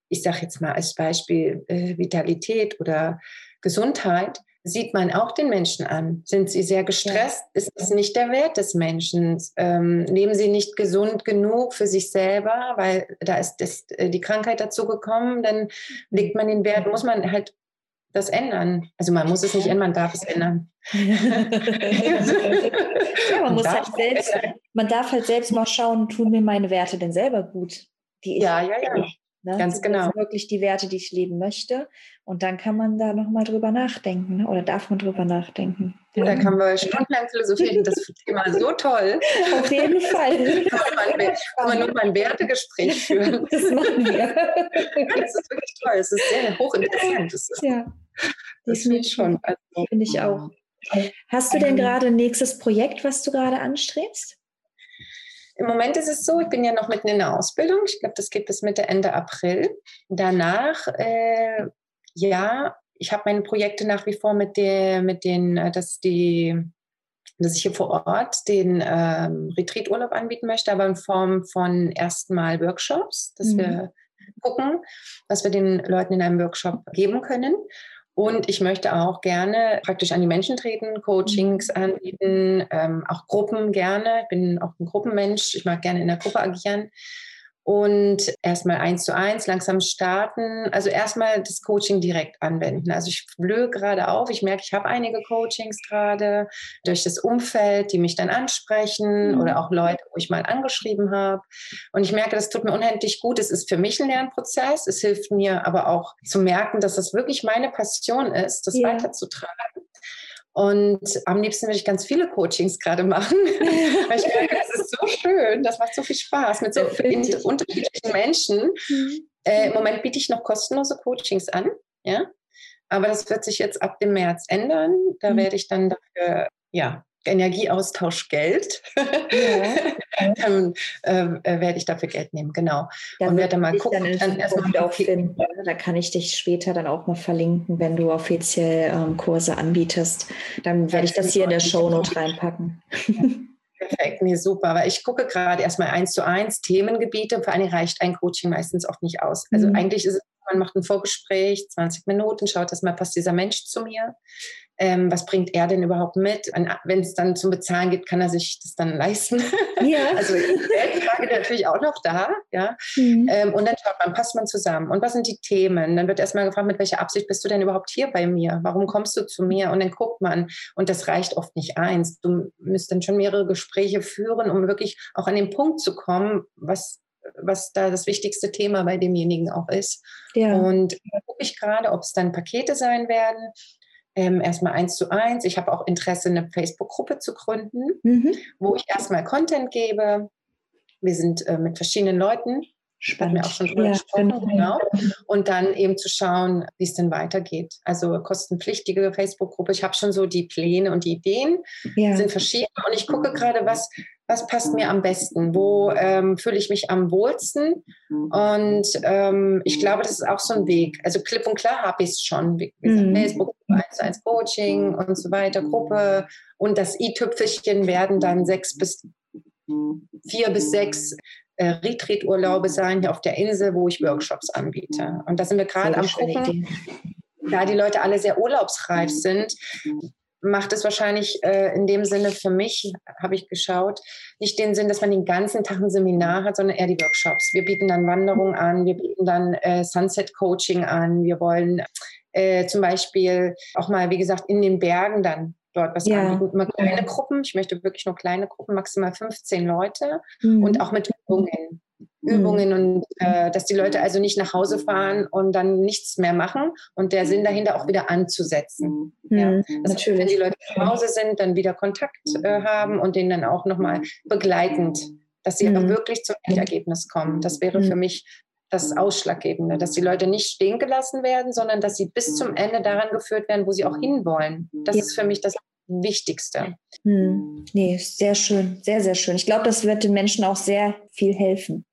ich sage jetzt mal als Beispiel äh, Vitalität oder Gesundheit, sieht man auch den Menschen an. Sind sie sehr gestresst? Ja. Ist es nicht der Wert des Menschen? Ähm, leben sie nicht gesund genug für sich selber, weil da ist das, äh, die Krankheit dazu gekommen? Dann legt man den Wert, muss man halt das ändern. Also man muss es nicht ändern, man darf es ändern. ja, man, muss halt selbst, man darf halt selbst mal schauen, tun mir meine Werte denn selber gut? Die ich ja, ja, ja. Ne? Ganz sind genau. Das wirklich die Werte, die ich leben möchte. Und dann kann man da nochmal drüber nachdenken oder darf man drüber nachdenken. Ja. Da kann man stundenlang philosophieren. Das Thema so toll. Auf jeden Fall. kann man nur mal ein Wertegespräch führen. Das machen wir. Das ist wirklich toll. Es ist sehr hochinteressant. Das ist, ja, das finde ich schon. Also, finde ich auch. Hast du denn ähm, gerade ein nächstes Projekt, was du gerade anstrebst? Im Moment ist es so, ich bin ja noch mitten in der Ausbildung. Ich glaube, das geht bis Mitte, Ende April. Danach, äh, ja, ich habe meine Projekte nach wie vor mit der, mit den, äh, dass die, dass ich hier vor Ort den ähm, Retreat-Urlaub anbieten möchte, aber in Form von erstmal Workshops, dass mhm. wir gucken, was wir den Leuten in einem Workshop geben können. Und ich möchte auch gerne praktisch an die Menschen treten, Coachings mhm. anbieten, ähm, auch Gruppen gerne. Ich bin auch ein Gruppenmensch. Ich mag gerne in der Gruppe agieren und erstmal eins zu eins langsam starten. Also erstmal das Coaching direkt anwenden. Also ich blühe gerade auf. Ich merke, ich habe einige Coachings gerade durch das Umfeld, die mich dann ansprechen mhm. oder auch Leute, wo ich mal angeschrieben habe. Und ich merke, das tut mir unendlich gut. Es ist für mich ein Lernprozess. Es hilft mir aber auch zu merken, dass das wirklich meine Passion ist, das ja. weiterzutragen. Und am liebsten würde ich ganz viele Coachings gerade machen, weil ich merke, das ist so schön, das macht so viel Spaß mit so unterschiedlichen Menschen. Mhm. Äh, Im Moment biete ich noch kostenlose Coachings an, ja. Aber das wird sich jetzt ab dem März ändern. Da mhm. werde ich dann dafür, ja, Energieaustausch Geld. Ja. dann äh, werde ich dafür Geld nehmen, genau. Dann und werde mal gucken. Dann, dann erstmal auch finden. Da kann ich dich später dann auch mal verlinken, wenn du offiziell ähm, Kurse anbietest. Dann werde ich das hier in der Shownote reinpacken. Perfekt, nee, super. Aber ich gucke gerade erstmal eins zu eins Themengebiete. Vor allem reicht ein Coaching meistens auch nicht aus. Also mhm. eigentlich ist es, man macht ein Vorgespräch, 20 Minuten, schaut erstmal, passt dieser Mensch zu mir ähm, was bringt er denn überhaupt mit? Wenn es dann zum Bezahlen geht, kann er sich das dann leisten. Ja. also Geldfrage natürlich auch noch da. Ja? Mhm. Ähm, und dann schaut man, passt man zusammen? Und was sind die Themen? Dann wird erstmal gefragt, mit welcher Absicht bist du denn überhaupt hier bei mir? Warum kommst du zu mir? Und dann guckt man, und das reicht oft nicht eins. Du müsst dann schon mehrere Gespräche führen, um wirklich auch an den Punkt zu kommen, was was da das wichtigste Thema bei demjenigen auch ist. Ja. Und da gucke ich gerade, ob es dann Pakete sein werden ähm, erstmal eins zu eins. Ich habe auch Interesse, eine Facebook-Gruppe zu gründen, mhm. wo ich erstmal Content gebe. Wir sind äh, mit verschiedenen Leuten. Spannend. Mir auch schon drüber ja, gesprochen, genau. Und dann eben zu schauen, wie es denn weitergeht. Also kostenpflichtige Facebook-Gruppe. Ich habe schon so die Pläne und die Ideen, ja. sind verschieden. Und ich gucke gerade, was, was passt mir am besten, wo ähm, fühle ich mich am wohlsten. Und ähm, ich glaube, das ist auch so ein Weg. Also klipp und klar habe ich es schon. Wie gesagt, mhm. Facebook, 1 zu 1 Coaching und so weiter, Gruppe. Und das i-Tüpfelchen werden dann sechs bis vier bis sechs äh, Retreat-Urlaube sein hier auf der Insel, wo ich Workshops anbiete. Und da sind wir gerade am gucken. Da die Leute alle sehr urlaubsreif sind, macht es wahrscheinlich äh, in dem Sinne für mich, habe ich geschaut, nicht den Sinn, dass man den ganzen Tag ein Seminar hat, sondern eher die Workshops. Wir bieten dann Wanderung an, wir bieten dann äh, Sunset Coaching an, wir wollen äh, zum Beispiel auch mal, wie gesagt, in den Bergen dann dort was ja. anbieten. Immer kleine Gruppen. Ich möchte wirklich nur kleine Gruppen, maximal 15 Leute mhm. und auch mit Übungen. Übungen mhm. und äh, dass die Leute also nicht nach Hause fahren und dann nichts mehr machen und der Sinn dahinter auch wieder anzusetzen. Mhm. Ja. Das Natürlich. Heißt, wenn die Leute zu Hause sind, dann wieder Kontakt äh, haben und den dann auch nochmal begleitend, dass sie mhm. aber wirklich zum Endergebnis kommen. Das wäre für mhm. mich das Ausschlaggebende, dass die Leute nicht stehen gelassen werden, sondern dass sie bis zum Ende daran geführt werden, wo sie auch hinwollen. Das ja. ist für mich das Wichtigste. Hm. Nee, sehr schön, sehr, sehr schön. Ich glaube, das wird den Menschen auch sehr viel helfen.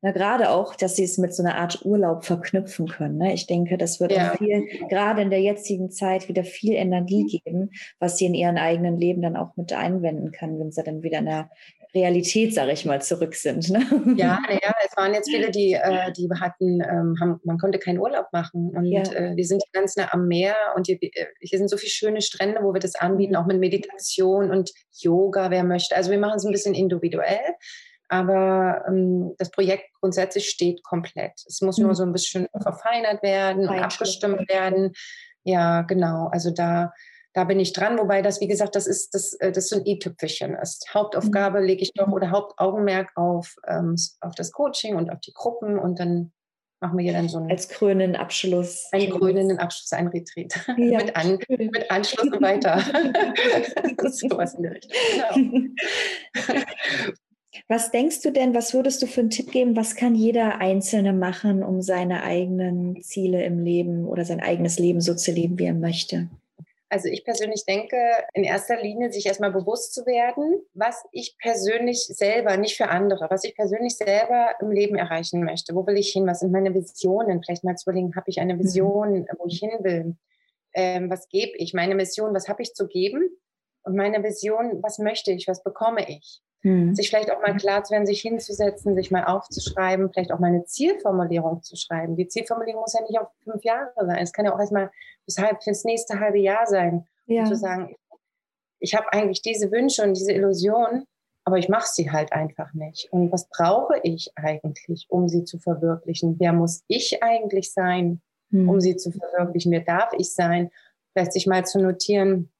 Na, gerade auch, dass sie es mit so einer Art Urlaub verknüpfen können. Ne? Ich denke, das wird ja. auch viel, gerade in der jetzigen Zeit, wieder viel Energie geben, was sie in ihren eigenen Leben dann auch mit einwenden kann, wenn sie dann wieder in der Realität, sage ich mal, zurück sind. Ne? Ja, ja, es waren jetzt viele, die, äh, die hatten, ähm, haben, man konnte keinen Urlaub machen und ja. äh, die sind ganz nah am Meer und hier, äh, hier, sind so viele schöne Strände, wo wir das anbieten, auch mit Meditation und Yoga, wer möchte. Also wir machen es ein bisschen individuell, aber ähm, das Projekt grundsätzlich steht komplett. Es muss mhm. nur so ein bisschen verfeinert werden und abgestimmt werden. Ja, genau. Also da da bin ich dran, wobei das, wie gesagt, das ist, das, äh, das so ein i-Tüpfelchen ist. Hauptaufgabe mhm. lege ich doch oder Hauptaugenmerk auf, ähm, auf das Coaching und auf die Gruppen und dann machen wir hier dann so einen als krönenden Abschluss. Einen krönenden Abschluss, ein Retreat. Ja, mit, An, mit Anschluss und weiter. was in der Richtung. Genau. Was denkst du denn, was würdest du für einen Tipp geben, was kann jeder Einzelne machen, um seine eigenen Ziele im Leben oder sein eigenes Leben so zu leben, wie er möchte? Also ich persönlich denke, in erster Linie sich erstmal bewusst zu werden, was ich persönlich selber, nicht für andere, was ich persönlich selber im Leben erreichen möchte. Wo will ich hin? Was sind meine Visionen? Vielleicht mal zu überlegen, habe ich eine mhm. Vision, wo ich hin will? Ähm, was gebe ich? Meine Mission, was habe ich zu geben? Und meine Vision, was möchte ich? Was bekomme ich? Mhm. Sich vielleicht auch mal klar zu werden, sich hinzusetzen, sich mal aufzuschreiben, vielleicht auch mal eine Zielformulierung zu schreiben. Die Zielformulierung muss ja nicht auf fünf Jahre sein. Es kann ja auch erstmal für das nächste halbe Jahr sein. Ja. zu sagen, ich habe eigentlich diese Wünsche und diese Illusionen, aber ich mache sie halt einfach nicht. Und was brauche ich eigentlich, um sie zu verwirklichen? Wer muss ich eigentlich sein, mhm. um sie zu verwirklichen? Wer darf ich sein? Vielleicht sich mal zu notieren,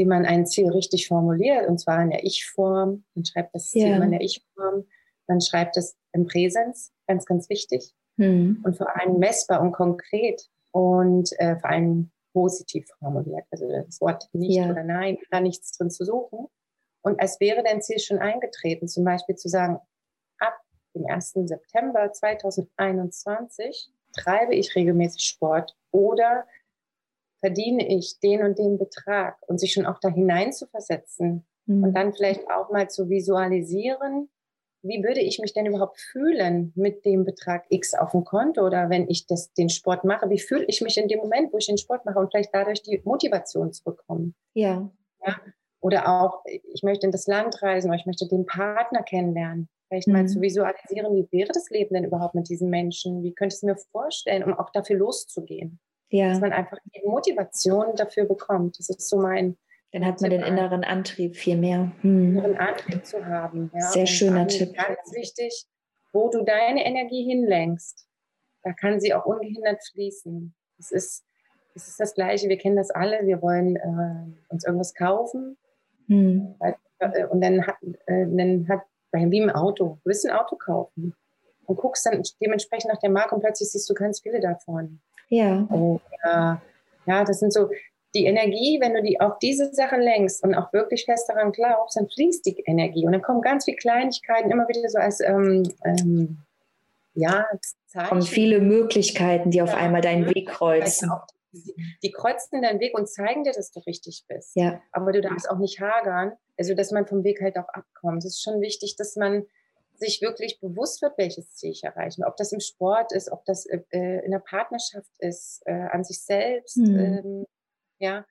wie man ein Ziel richtig formuliert, und zwar in der Ich-Form. Man schreibt das Ziel ja. in der Ich-Form, man schreibt es im Präsens, ganz, ganz wichtig. Mhm. Und vor allem messbar und konkret und äh, vor allem positiv formuliert. Also das Wort nicht ja. oder nein, da nichts drin zu suchen. Und als wäre dein Ziel schon eingetreten, zum Beispiel zu sagen, ab dem 1. September 2021 treibe ich regelmäßig Sport oder verdiene ich den und den Betrag und sich schon auch da hinein zu versetzen mhm. und dann vielleicht auch mal zu visualisieren, wie würde ich mich denn überhaupt fühlen mit dem Betrag X auf dem Konto oder wenn ich das, den Sport mache, wie fühle ich mich in dem Moment, wo ich den Sport mache und vielleicht dadurch die Motivation zu bekommen. Ja. ja? Oder auch, ich möchte in das Land reisen oder ich möchte den Partner kennenlernen. Vielleicht mhm. mal zu visualisieren, wie wäre das Leben denn überhaupt mit diesen Menschen? Wie könnte ich es mir vorstellen, um auch dafür loszugehen? Ja. Dass man einfach die Motivation dafür bekommt. Das ist so mein. Dann hat man den inneren Antrieb viel mehr. Hm. Inneren Antrieb zu haben. Ja. Sehr Und schöner Tipp. Ganz wichtig, wo du deine Energie hinlenkst, da kann sie auch ungehindert fließen. Das ist, das ist das Gleiche, wir kennen das alle, wir wollen äh, uns irgendwas kaufen. Hm. Äh, und dann hat, äh, dann hat, wie im Auto, du willst ein Auto kaufen und guckst dann dementsprechend nach der Marke und plötzlich siehst du ganz viele davon. Ja. Und, äh, ja, das sind so die Energie, wenn du die auf diese Sachen lenkst und auch wirklich fest daran glaubst, dann fließt die Energie und dann kommen ganz viele Kleinigkeiten immer wieder so als ähm, ähm, ja, Zeichen. Und viele Möglichkeiten, die auf ja, einmal deinen Weg kreuzen. Die, die kreuzen deinen Weg und zeigen dir, dass du richtig bist. Ja. Aber du darfst auch nicht hagern, also dass man vom Weg halt auch abkommt. Es ist schon wichtig, dass man sich wirklich bewusst wird, welches Ziel ich erreichen. Ob das im Sport ist, ob das äh, äh in der Partnerschaft ist, äh, an sich selbst. Mhm. Ähm, ja,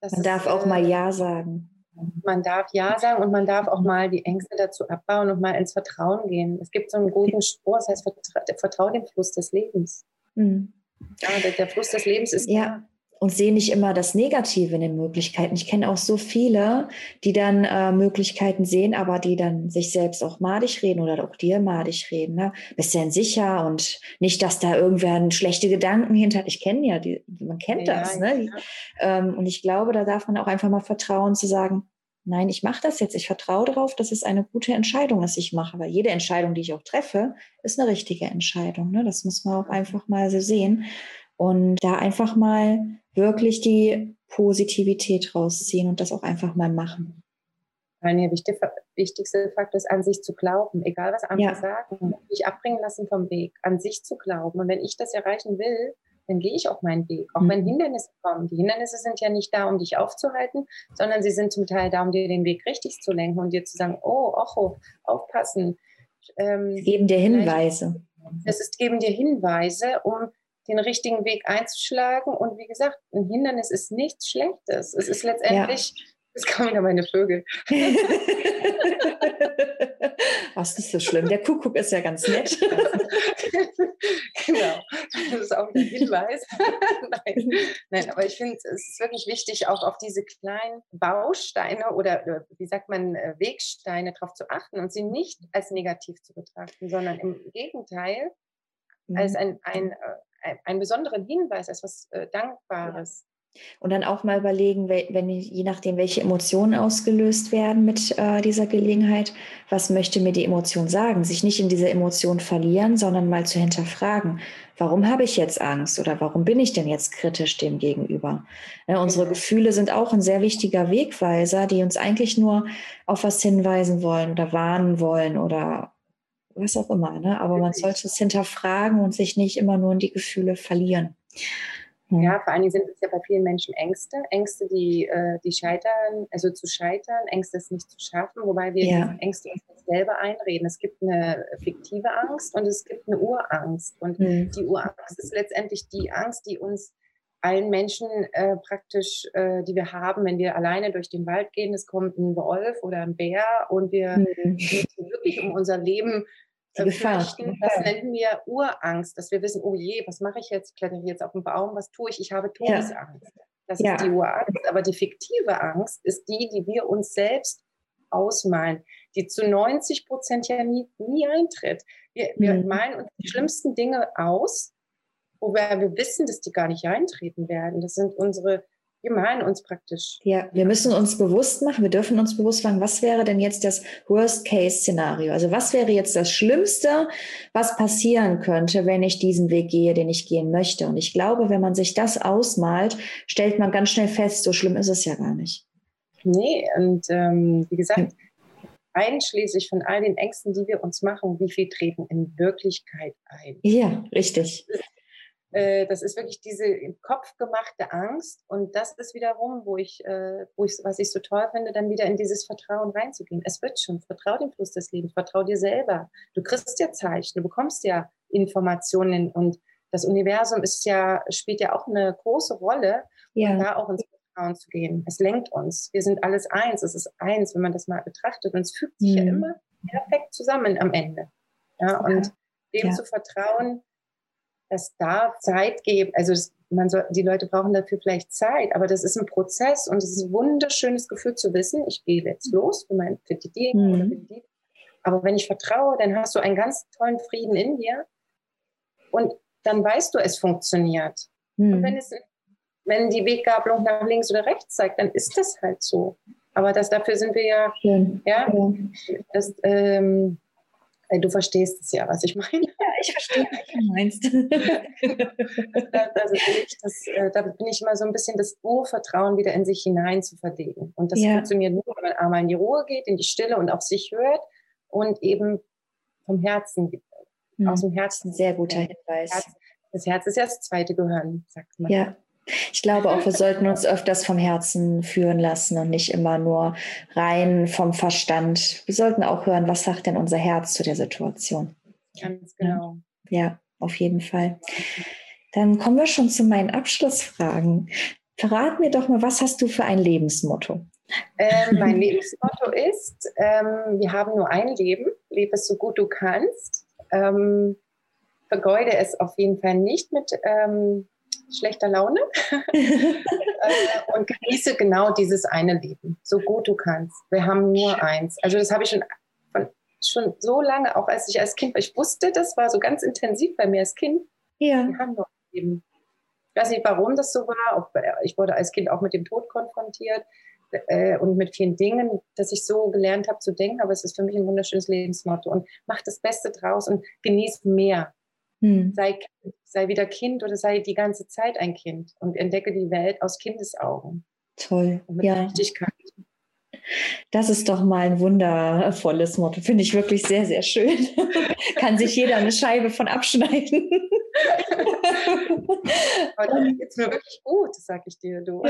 man ist, darf auch mal äh, Ja sagen. Man darf Ja sagen und man darf auch mal die Ängste dazu abbauen und mal ins Vertrauen gehen. Es gibt so einen guten Spruch, das heißt, vertra vertrau dem Fluss des Lebens. Mhm. Ja, der, der, Fluss des Lebens ist ja und sehe nicht immer das Negative in den Möglichkeiten. Ich kenne auch so viele, die dann äh, Möglichkeiten sehen, aber die dann sich selbst auch madig reden oder auch dir madig reden. Ne? Bist du denn sicher und nicht, dass da irgendwer schlechte Gedanken hinter. Ich kenne ja, die, man kennt ja, das. Ne? Ja. Ähm, und ich glaube, da darf man auch einfach mal vertrauen zu sagen, nein, ich mache das jetzt. Ich vertraue darauf, dass es eine gute Entscheidung ist, ich mache. Weil jede Entscheidung, die ich auch treffe, ist eine richtige Entscheidung. Ne? Das muss man auch einfach mal so sehen. Und da einfach mal wirklich die Positivität rausziehen und das auch einfach mal machen. Der wichtigste Faktor ist, an sich zu glauben, egal was andere ja. sagen, nicht abbringen lassen vom Weg, an sich zu glauben. Und wenn ich das erreichen will, dann gehe ich auch meinen Weg, auch mhm. wenn Hindernisse kommen. Die Hindernisse sind ja nicht da, um dich aufzuhalten, sondern sie sind zum Teil da, um dir den Weg richtig zu lenken und dir zu sagen, oh, ocho, aufpassen. Ähm, geben dir Hinweise. Das ist geben dir Hinweise, um den richtigen Weg einzuschlagen. Und wie gesagt, ein Hindernis ist nichts Schlechtes. Es ist letztendlich ja. Kommen wieder meine Vögel. Was ist nicht so schlimm. Der Kuckuck ist ja ganz nett. genau. Das ist auch ein Hinweis. Nein. Nein, aber ich finde, es ist wirklich wichtig, auch auf diese kleinen Bausteine oder, wie sagt man, äh, Wegsteine darauf zu achten und sie nicht als negativ zu betrachten, sondern im Gegenteil als mhm. ein, ein, äh, ein, einen besonderen Hinweis, als was äh, Dankbares. Und dann auch mal überlegen, wenn, je nachdem, welche Emotionen ausgelöst werden mit äh, dieser Gelegenheit, was möchte mir die Emotion sagen? Sich nicht in diese Emotion verlieren, sondern mal zu hinterfragen, warum habe ich jetzt Angst oder warum bin ich denn jetzt kritisch dem gegenüber? Ja, unsere genau. Gefühle sind auch ein sehr wichtiger Wegweiser, die uns eigentlich nur auf was hinweisen wollen oder warnen wollen oder was auch immer. Ne? Aber man sollte es hinterfragen und sich nicht immer nur in die Gefühle verlieren. Hm. Ja, vor allen Dingen sind es ja bei vielen Menschen Ängste. Ängste, die, äh, die scheitern, also zu scheitern, Ängste, es nicht zu schaffen, wobei wir ja. Ängste uns selber einreden. Es gibt eine fiktive Angst und es gibt eine Urangst. Und mhm. die Urangst ist letztendlich die Angst, die uns allen Menschen äh, praktisch, äh, die wir haben, wenn wir alleine durch den Wald gehen, es kommt ein Wolf oder ein Bär und wir mhm. wirklich um unser Leben die Fürchten, das nennen wir Urangst, dass wir wissen, oh je, was mache ich jetzt? Klettere ich jetzt auf den Baum? Was tue ich? Ich habe Todesangst. Ja. Das ja. ist die Urangst. Aber die fiktive Angst ist die, die wir uns selbst ausmalen, die zu 90 Prozent ja nie, nie eintritt. Wir, wir mhm. malen uns die schlimmsten Dinge aus, wobei wir wissen, dass die gar nicht eintreten werden. Das sind unsere wir malen uns praktisch. Ja, wir müssen uns bewusst machen, wir dürfen uns bewusst machen, was wäre denn jetzt das Worst-Case-Szenario? Also was wäre jetzt das Schlimmste, was passieren könnte, wenn ich diesen Weg gehe, den ich gehen möchte? Und ich glaube, wenn man sich das ausmalt, stellt man ganz schnell fest, so schlimm ist es ja gar nicht. Nee, und ähm, wie gesagt, einschließlich von all den Ängsten, die wir uns machen, wie viel treten in Wirklichkeit ein? Ja, richtig. Das ist äh, das ist wirklich diese im Kopf gemachte Angst. Und das ist wiederum, wo ich, äh, wo ich, was ich so toll finde, dann wieder in dieses Vertrauen reinzugehen. Es wird schon. Vertrau dem Fluss des Lebens. Vertrau dir selber. Du kriegst ja Zeichen. Du bekommst ja Informationen und das Universum ist ja, spielt ja auch eine große Rolle, ja. um da auch ins Vertrauen zu gehen. Es lenkt uns. Wir sind alles eins. Es ist eins, wenn man das mal betrachtet. Und es fügt sich mhm. ja immer perfekt zusammen am Ende. Ja, und dem ja. zu vertrauen, es darf Zeit geben. Also das, man soll, die Leute brauchen dafür vielleicht Zeit, aber das ist ein Prozess und es ist ein wunderschönes Gefühl zu wissen, ich gehe jetzt los für, mein, für die Dinge mhm. oder für die. Aber wenn ich vertraue, dann hast du einen ganz tollen Frieden in dir und dann weißt du, es funktioniert. Mhm. Und wenn, es, wenn die Weggabelung nach links oder rechts zeigt, dann ist das halt so. Aber das, dafür sind wir ja, ja, ja. Das, ähm, äh, du verstehst es ja, was ich meine. Ja, ich verstehe, was du meinst. also das, äh, da bin ich immer so ein bisschen das Urvertrauen wieder in sich hinein zu verlegen. Und das ja. funktioniert nur, wenn man einmal in die Ruhe geht, in die Stille und auf sich hört und eben vom Herzen, mhm. aus dem Herzen. Sehr guter Hinweis. Das Herz ist ja das zweite Gehirn, sagt man. Ja, ich glaube auch, wir sollten uns öfters vom Herzen führen lassen und nicht immer nur rein vom Verstand. Wir sollten auch hören, was sagt denn unser Herz zu der Situation. Ganz genau. Ja, auf jeden Fall. Dann kommen wir schon zu meinen Abschlussfragen. Verrat mir doch mal, was hast du für ein Lebensmotto? Ähm, mein Lebensmotto ist, ähm, wir haben nur ein Leben, lebe es so gut du kannst. Ähm, vergeude es auf jeden Fall nicht mit ähm, schlechter Laune äh, und genieße genau dieses eine Leben, so gut du kannst. Wir haben nur eins. Also das habe ich schon, von, schon so lange, auch als ich als Kind war. Ich wusste, das war so ganz intensiv bei mir als Kind. Ja. Wir haben nur ein Leben. Ich weiß nicht, warum das so war. Äh, ich wurde als Kind auch mit dem Tod konfrontiert äh, und mit vielen Dingen, dass ich so gelernt habe zu denken. Aber es ist für mich ein wunderschönes Lebensmotto. Und mach das Beste draus und genieß mehr. Hm. Sei, sei wieder Kind oder sei die ganze Zeit ein Kind und entdecke die Welt aus Kindesaugen. Toll. Und mit ja. Leichtigkeit. Das ist doch mal ein wundervolles Motto. Finde ich wirklich sehr, sehr schön. Kann sich jeder eine Scheibe von abschneiden. Aber dann geht es mir wirklich gut, sag ich dir, du.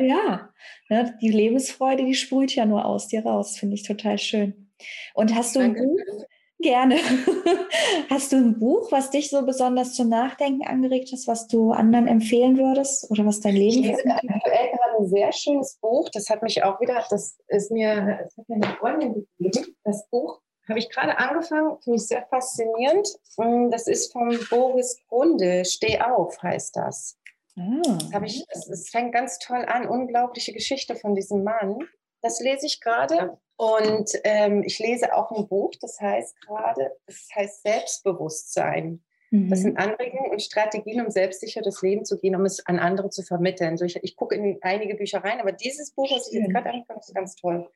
Ja, ja. die Lebensfreude, die sprüht ja nur aus dir raus. Finde ich total schön. Und hast du Danke. ein Buch, Gerne. Hast du ein Buch, was dich so besonders zum Nachdenken angeregt hat, was du anderen empfehlen würdest oder was dein Leben Ich lese aktuell gerade sehr schönes Buch. Das hat mich auch wieder, das ist mir, das hat mir eine Freundin gegeben. Das Buch habe ich gerade angefangen, finde ich sehr faszinierend. Mm, das ist von Boris Grunde. Steh auf, heißt das. Ah. ich, es, es fängt ganz toll an. Unglaubliche Geschichte von diesem Mann. Das lese ich gerade. Und ähm, ich lese auch ein Buch, das heißt gerade, das heißt Selbstbewusstsein. Das sind mhm. Anregungen und Strategien, um selbstsicher das Leben zu gehen, um es an andere zu vermitteln. So ich, ich gucke in einige Bücher rein, aber dieses Buch, was ich jetzt gerade anfange, ist ganz toll.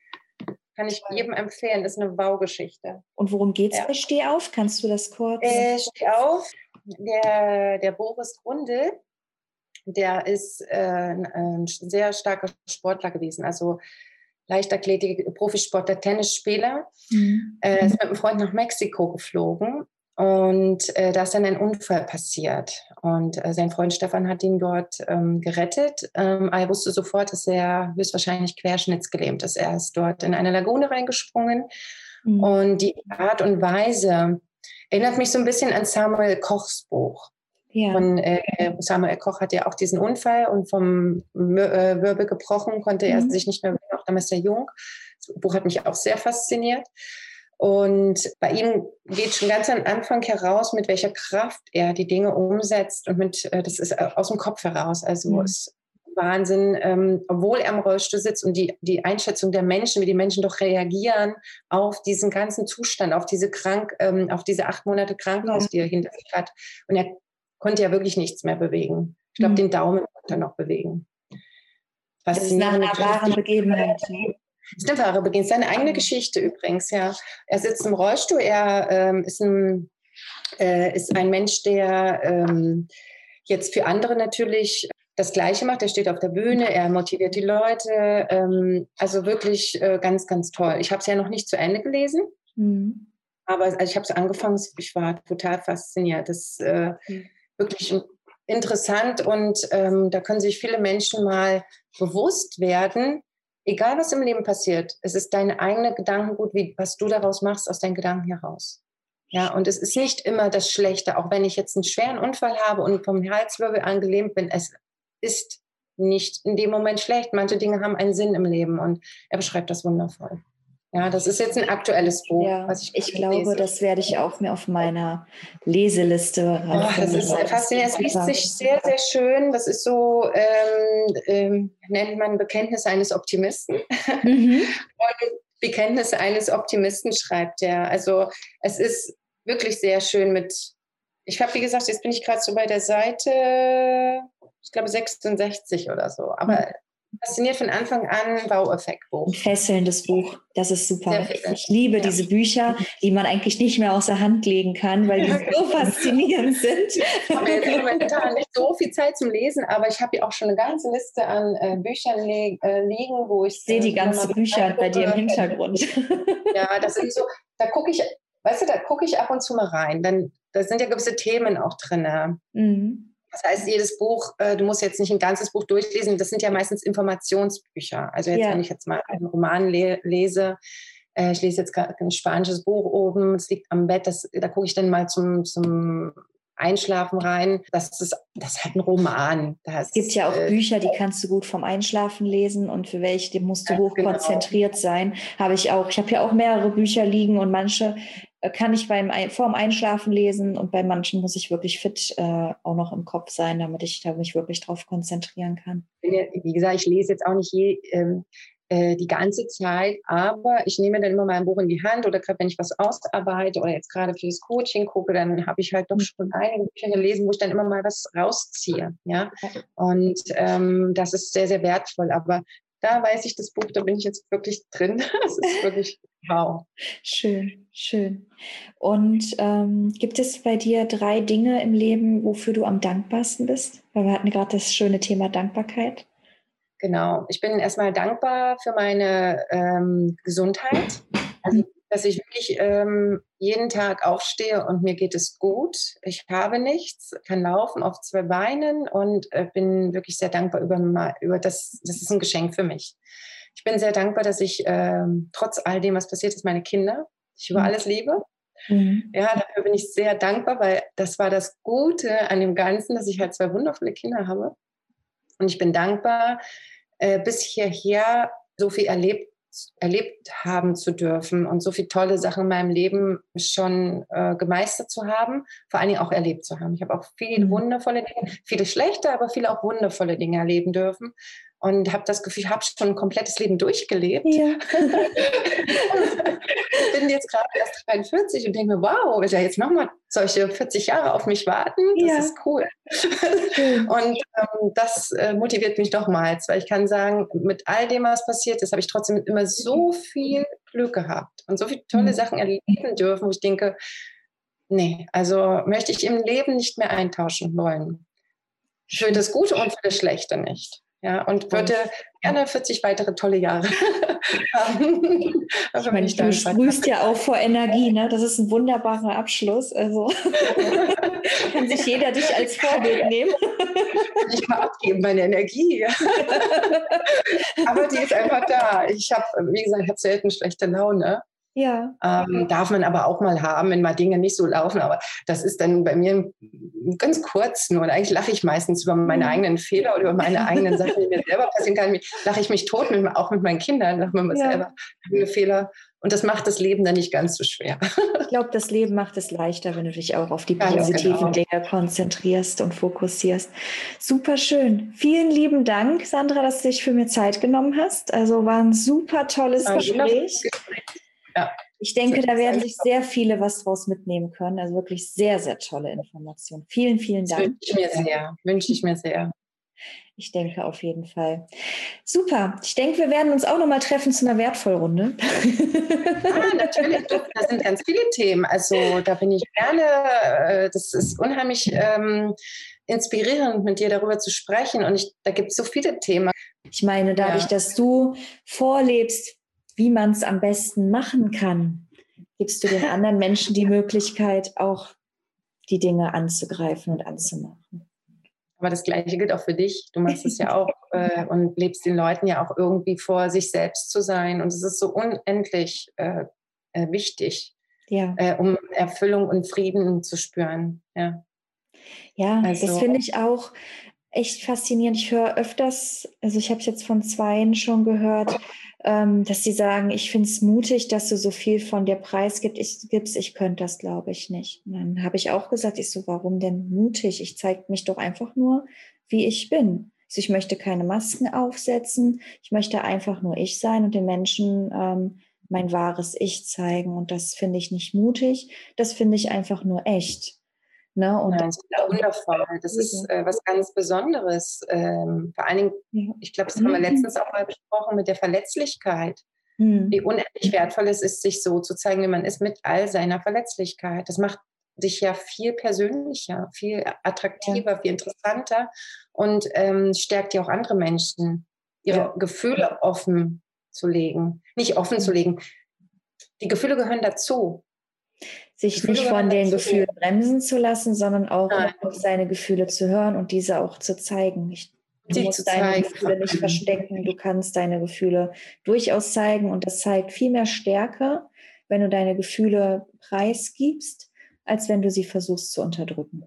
Kann ich jedem empfehlen. Das ist eine Wow-Geschichte. Und worum geht es ja. bei Steh auf? Kannst du das kurz? Äh, Steh auf. Der, der Boris Grundl, der ist äh, ein sehr starker Sportler gewesen. Also Leichtathletik, Profisportler, Tennisspieler. Mhm. Äh, ist mit einem Freund nach Mexiko geflogen und äh, da ist dann ein Unfall passiert. Und äh, sein Freund Stefan hat ihn dort ähm, gerettet. Ähm, er wusste sofort, dass er höchstwahrscheinlich querschnittsgelähmt ist. Er ist dort in eine Lagune reingesprungen. Mhm. Und die Art und Weise erinnert mich so ein bisschen an Samuel Kochs Buch. Ja. Von, äh, Samuel Koch hat ja auch diesen Unfall und vom äh, Wirbel gebrochen, konnte er mhm. sich nicht mehr damals sehr jung. Das Buch hat mich auch sehr fasziniert. Und bei ihm geht schon ganz am Anfang heraus, mit welcher Kraft er die Dinge umsetzt und mit, äh, das ist äh, aus dem Kopf heraus. Also mhm. ist Wahnsinn, ähm, obwohl er im Rollstuhl sitzt und die, die Einschätzung der Menschen, wie die Menschen doch reagieren auf diesen ganzen Zustand, auf diese krank, ähm, auf diese acht Monate Krankenhaus, ja. die er hinter sich hat. Und er konnte ja wirklich nichts mehr bewegen. Ich glaube, mhm. den Daumen konnte er noch bewegen. Das ist nach einer wahren Begebenheit. Das ist eine wahre Beginn. Seine eigene Geschichte übrigens, ja. Er sitzt im Rollstuhl, er ähm, ist, ein, äh, ist ein Mensch, der ähm, jetzt für andere natürlich das Gleiche macht. Er steht auf der Bühne, er motiviert die Leute. Ähm, also wirklich äh, ganz, ganz toll. Ich habe es ja noch nicht zu Ende gelesen. Mhm. Aber also ich habe es angefangen, ich war total fasziniert. Das ist äh, mhm. wirklich interessant und ähm, da können sich viele Menschen mal bewusst werden, egal was im Leben passiert, es ist deine eigene Gedankengut, wie, was du daraus machst, aus deinen Gedanken heraus. Ja, und es ist nicht immer das Schlechte, auch wenn ich jetzt einen schweren Unfall habe und vom Halswirbel angelähmt bin, es ist nicht in dem Moment schlecht. Manche Dinge haben einen Sinn im Leben und er beschreibt das wundervoll. Ja, das ist jetzt ein aktuelles Buch. Ja, was ich, ich glaube, lese. das werde ich auch mir auf meiner Leseliste oh, Das ist faszinierend. Es liest sich sehr, sehr schön. Das ist so, ähm, ähm, nennt man Bekenntnis eines Optimisten. Mhm. Und Bekenntnisse eines Optimisten schreibt er. Also es ist wirklich sehr schön mit, ich habe, wie gesagt, jetzt bin ich gerade so bei der Seite, ich glaube 66 oder so. Aber mhm fasziniert von Anfang an Baueffektbuch. Ein fesselndes Buch, das ist super. Ich liebe ja. diese Bücher, die man eigentlich nicht mehr außer Hand legen kann, weil die so faszinierend sind. Ich habe jetzt momentan nicht so viel Zeit zum Lesen, aber ich habe hier auch schon eine ganze Liste an äh, Büchern li äh, liegen, wo ich sehe die ganzen Bücher bei dir im Hintergrund. ja, das sind so, da gucke ich, weißt du, da gucke ich ab und zu mal rein. Dann, da sind ja gewisse Themen auch drin. Mhm. Das heißt, jedes Buch, äh, du musst jetzt nicht ein ganzes Buch durchlesen, das sind ja meistens Informationsbücher. Also jetzt, ja. wenn ich jetzt mal einen Roman le lese, äh, ich lese jetzt gerade ein spanisches Buch oben, es liegt am Bett, das, da gucke ich dann mal zum, zum Einschlafen rein. Das ist, das ist halt ein Roman. Das, es gibt ja auch äh, Bücher, die kannst du gut vom Einschlafen lesen und für welche musst du hoch genau. konzentriert sein. Habe ich auch. Ich habe ja auch mehrere Bücher liegen und manche kann ich beim vorm Einschlafen lesen und bei manchen muss ich wirklich fit äh, auch noch im Kopf sein, damit ich da mich wirklich drauf konzentrieren kann. Wie gesagt, ich lese jetzt auch nicht je, ähm, äh, die ganze Zeit, aber ich nehme dann immer mein Buch in die Hand oder gerade wenn ich was ausarbeite oder jetzt gerade für das Coaching gucke, dann habe ich halt doch schon einige Bücher gelesen, wo ich dann immer mal was rausziehe. Ja? Und ähm, das ist sehr, sehr wertvoll. Aber da weiß ich das Buch, da bin ich jetzt wirklich drin. Das ist wirklich wow. Schön, schön. Und ähm, gibt es bei dir drei Dinge im Leben, wofür du am dankbarsten bist? Weil wir hatten gerade das schöne Thema Dankbarkeit. Genau. Ich bin erstmal dankbar für meine ähm, Gesundheit. Also dass ich wirklich ähm, jeden Tag aufstehe und mir geht es gut. Ich habe nichts, kann laufen auf zwei Beinen und äh, bin wirklich sehr dankbar über, über das. Das ist ein Geschenk für mich. Ich bin sehr dankbar, dass ich ähm, trotz all dem, was passiert ist, meine Kinder, ich über mhm. alles liebe. Mhm. Ja, dafür bin ich sehr dankbar, weil das war das Gute an dem Ganzen, dass ich halt zwei wundervolle Kinder habe. Und ich bin dankbar, äh, bis hierher so viel erlebt erlebt haben zu dürfen und so viele tolle Sachen in meinem Leben schon äh, gemeistert zu haben, vor allen Dingen auch erlebt zu haben. Ich habe auch viele mhm. wundervolle Dinge, viele schlechte, aber viele auch wundervolle Dinge erleben dürfen und habe das Gefühl, ich habe schon ein komplettes Leben durchgelebt. Ja. bin jetzt gerade erst 43 und denke mir, wow, will ja jetzt nochmal solche 40 Jahre auf mich warten? Das ja. ist cool. und ähm, das äh, motiviert mich nochmals, weil ich kann sagen, mit all dem, was passiert ist, habe ich trotzdem immer so viel Glück gehabt und so viele tolle mhm. Sachen erleben dürfen, wo ich denke, nee, also möchte ich im Leben nicht mehr eintauschen wollen. Für das Gute und für das Schlechte nicht. Ja, und würde gerne 40 weitere tolle Jahre haben. ich meine, du sprühst ja auch vor Energie, ne? Das ist ein wunderbarer Abschluss. Also kann sich jeder dich als Vorbild nehmen. ich mal abgeben, meine Energie. Aber die ist einfach da. Ich habe, wie gesagt, ich habe selten schlechte Laune. Ja. Ähm, darf man aber auch mal haben, wenn mal Dinge nicht so laufen. Aber das ist dann bei mir ganz kurz nur. Und eigentlich lache ich meistens über meine mhm. eigenen Fehler oder über meine eigenen Sachen, die mir selber passieren kann. Lache ich mich tot, mit, auch mit meinen Kindern, lache mir ja. selber eigene Fehler. Und das macht das Leben dann nicht ganz so schwer. Ich glaube, das Leben macht es leichter, wenn du dich auch auf die positiven genau. Dinge konzentrierst und fokussierst. Super schön. Vielen lieben Dank, Sandra, dass du dich für mir Zeit genommen hast. Also war ein super tolles Gespräch. Gespräch. Ja. Ich denke, da werden sich sehr viele was draus mitnehmen können. Also wirklich sehr, sehr tolle Informationen. Vielen, vielen Dank. Wünsche ich mir sehr. Wünsche ich mir sehr. Ich denke auf jeden Fall. Super. Ich denke, wir werden uns auch noch mal treffen zu einer Wertvollrunde. Ja, natürlich. Da sind ganz viele Themen. Also da bin ich gerne. Äh, das ist unheimlich ähm, inspirierend, mit dir darüber zu sprechen. Und ich, da gibt es so viele Themen. Ich meine, dadurch, ja. dass du vorlebst, wie man es am besten machen kann, gibst du den anderen Menschen die Möglichkeit, auch die Dinge anzugreifen und anzumachen. Aber das Gleiche gilt auch für dich. Du machst es ja auch äh, und lebst den Leuten ja auch irgendwie vor, sich selbst zu sein. Und es ist so unendlich äh, äh, wichtig, ja. Äh, um Erfüllung und Frieden zu spüren. Ja, ja also, das finde ich auch echt faszinierend. Ich höre öfters, also ich habe es jetzt von zweien schon gehört, dass sie sagen, ich finde es mutig, dass du so viel von dir preisgibst. Ich, ich könnte das, glaube ich, nicht. Und dann habe ich auch gesagt, ich so, warum denn mutig? Ich zeige mich doch einfach nur, wie ich bin. Also ich möchte keine Masken aufsetzen. Ich möchte einfach nur ich sein und den Menschen ähm, mein wahres Ich zeigen. Und das finde ich nicht mutig. Das finde ich einfach nur echt. Ne? Und Nein, das ist wundervoll. Das ist äh, was ganz Besonderes. Ähm, vor allen Dingen, ja. ich glaube, das haben wir letztens auch mal besprochen mit der Verletzlichkeit. Mhm. Wie unendlich wertvoll es ist, sich so zu zeigen, wie man ist, mit all seiner Verletzlichkeit. Das macht dich ja viel persönlicher, viel attraktiver, ja. viel interessanter und ähm, stärkt ja auch andere Menschen, ihre ja. Gefühle offen zu legen. Nicht offen zu legen. Die Gefühle gehören dazu sich nicht von den Gefühlen bremsen zu lassen, sondern auch auf seine Gefühle zu hören und diese auch zu zeigen. Ich, du musst deine zeigen. Gefühle nicht verstecken, du kannst deine Gefühle durchaus zeigen und das zeigt viel mehr Stärke, wenn du deine Gefühle preisgibst, als wenn du sie versuchst zu unterdrücken.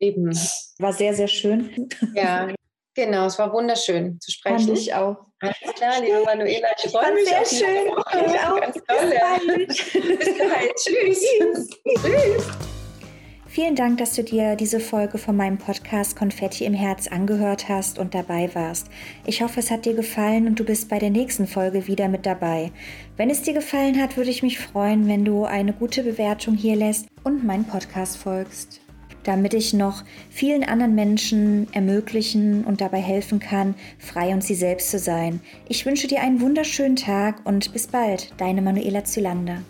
Eben. War sehr, sehr schön. Ja, Genau, es war wunderschön zu sprechen. Fand ich auch. Alles klar, liebe Manuela, ich freue mich. Sehr schön. Ich auch. Ganz toll. Bis bald. Tschüss. Tschüss. Vielen Dank, dass du dir diese Folge von meinem Podcast Konfetti im Herz angehört hast und dabei warst. Ich hoffe, es hat dir gefallen und du bist bei der nächsten Folge wieder mit dabei. Wenn es dir gefallen hat, würde ich mich freuen, wenn du eine gute Bewertung hier lässt und meinen Podcast folgst damit ich noch vielen anderen Menschen ermöglichen und dabei helfen kann, frei und sie selbst zu sein. Ich wünsche dir einen wunderschönen Tag und bis bald, deine Manuela Zylander.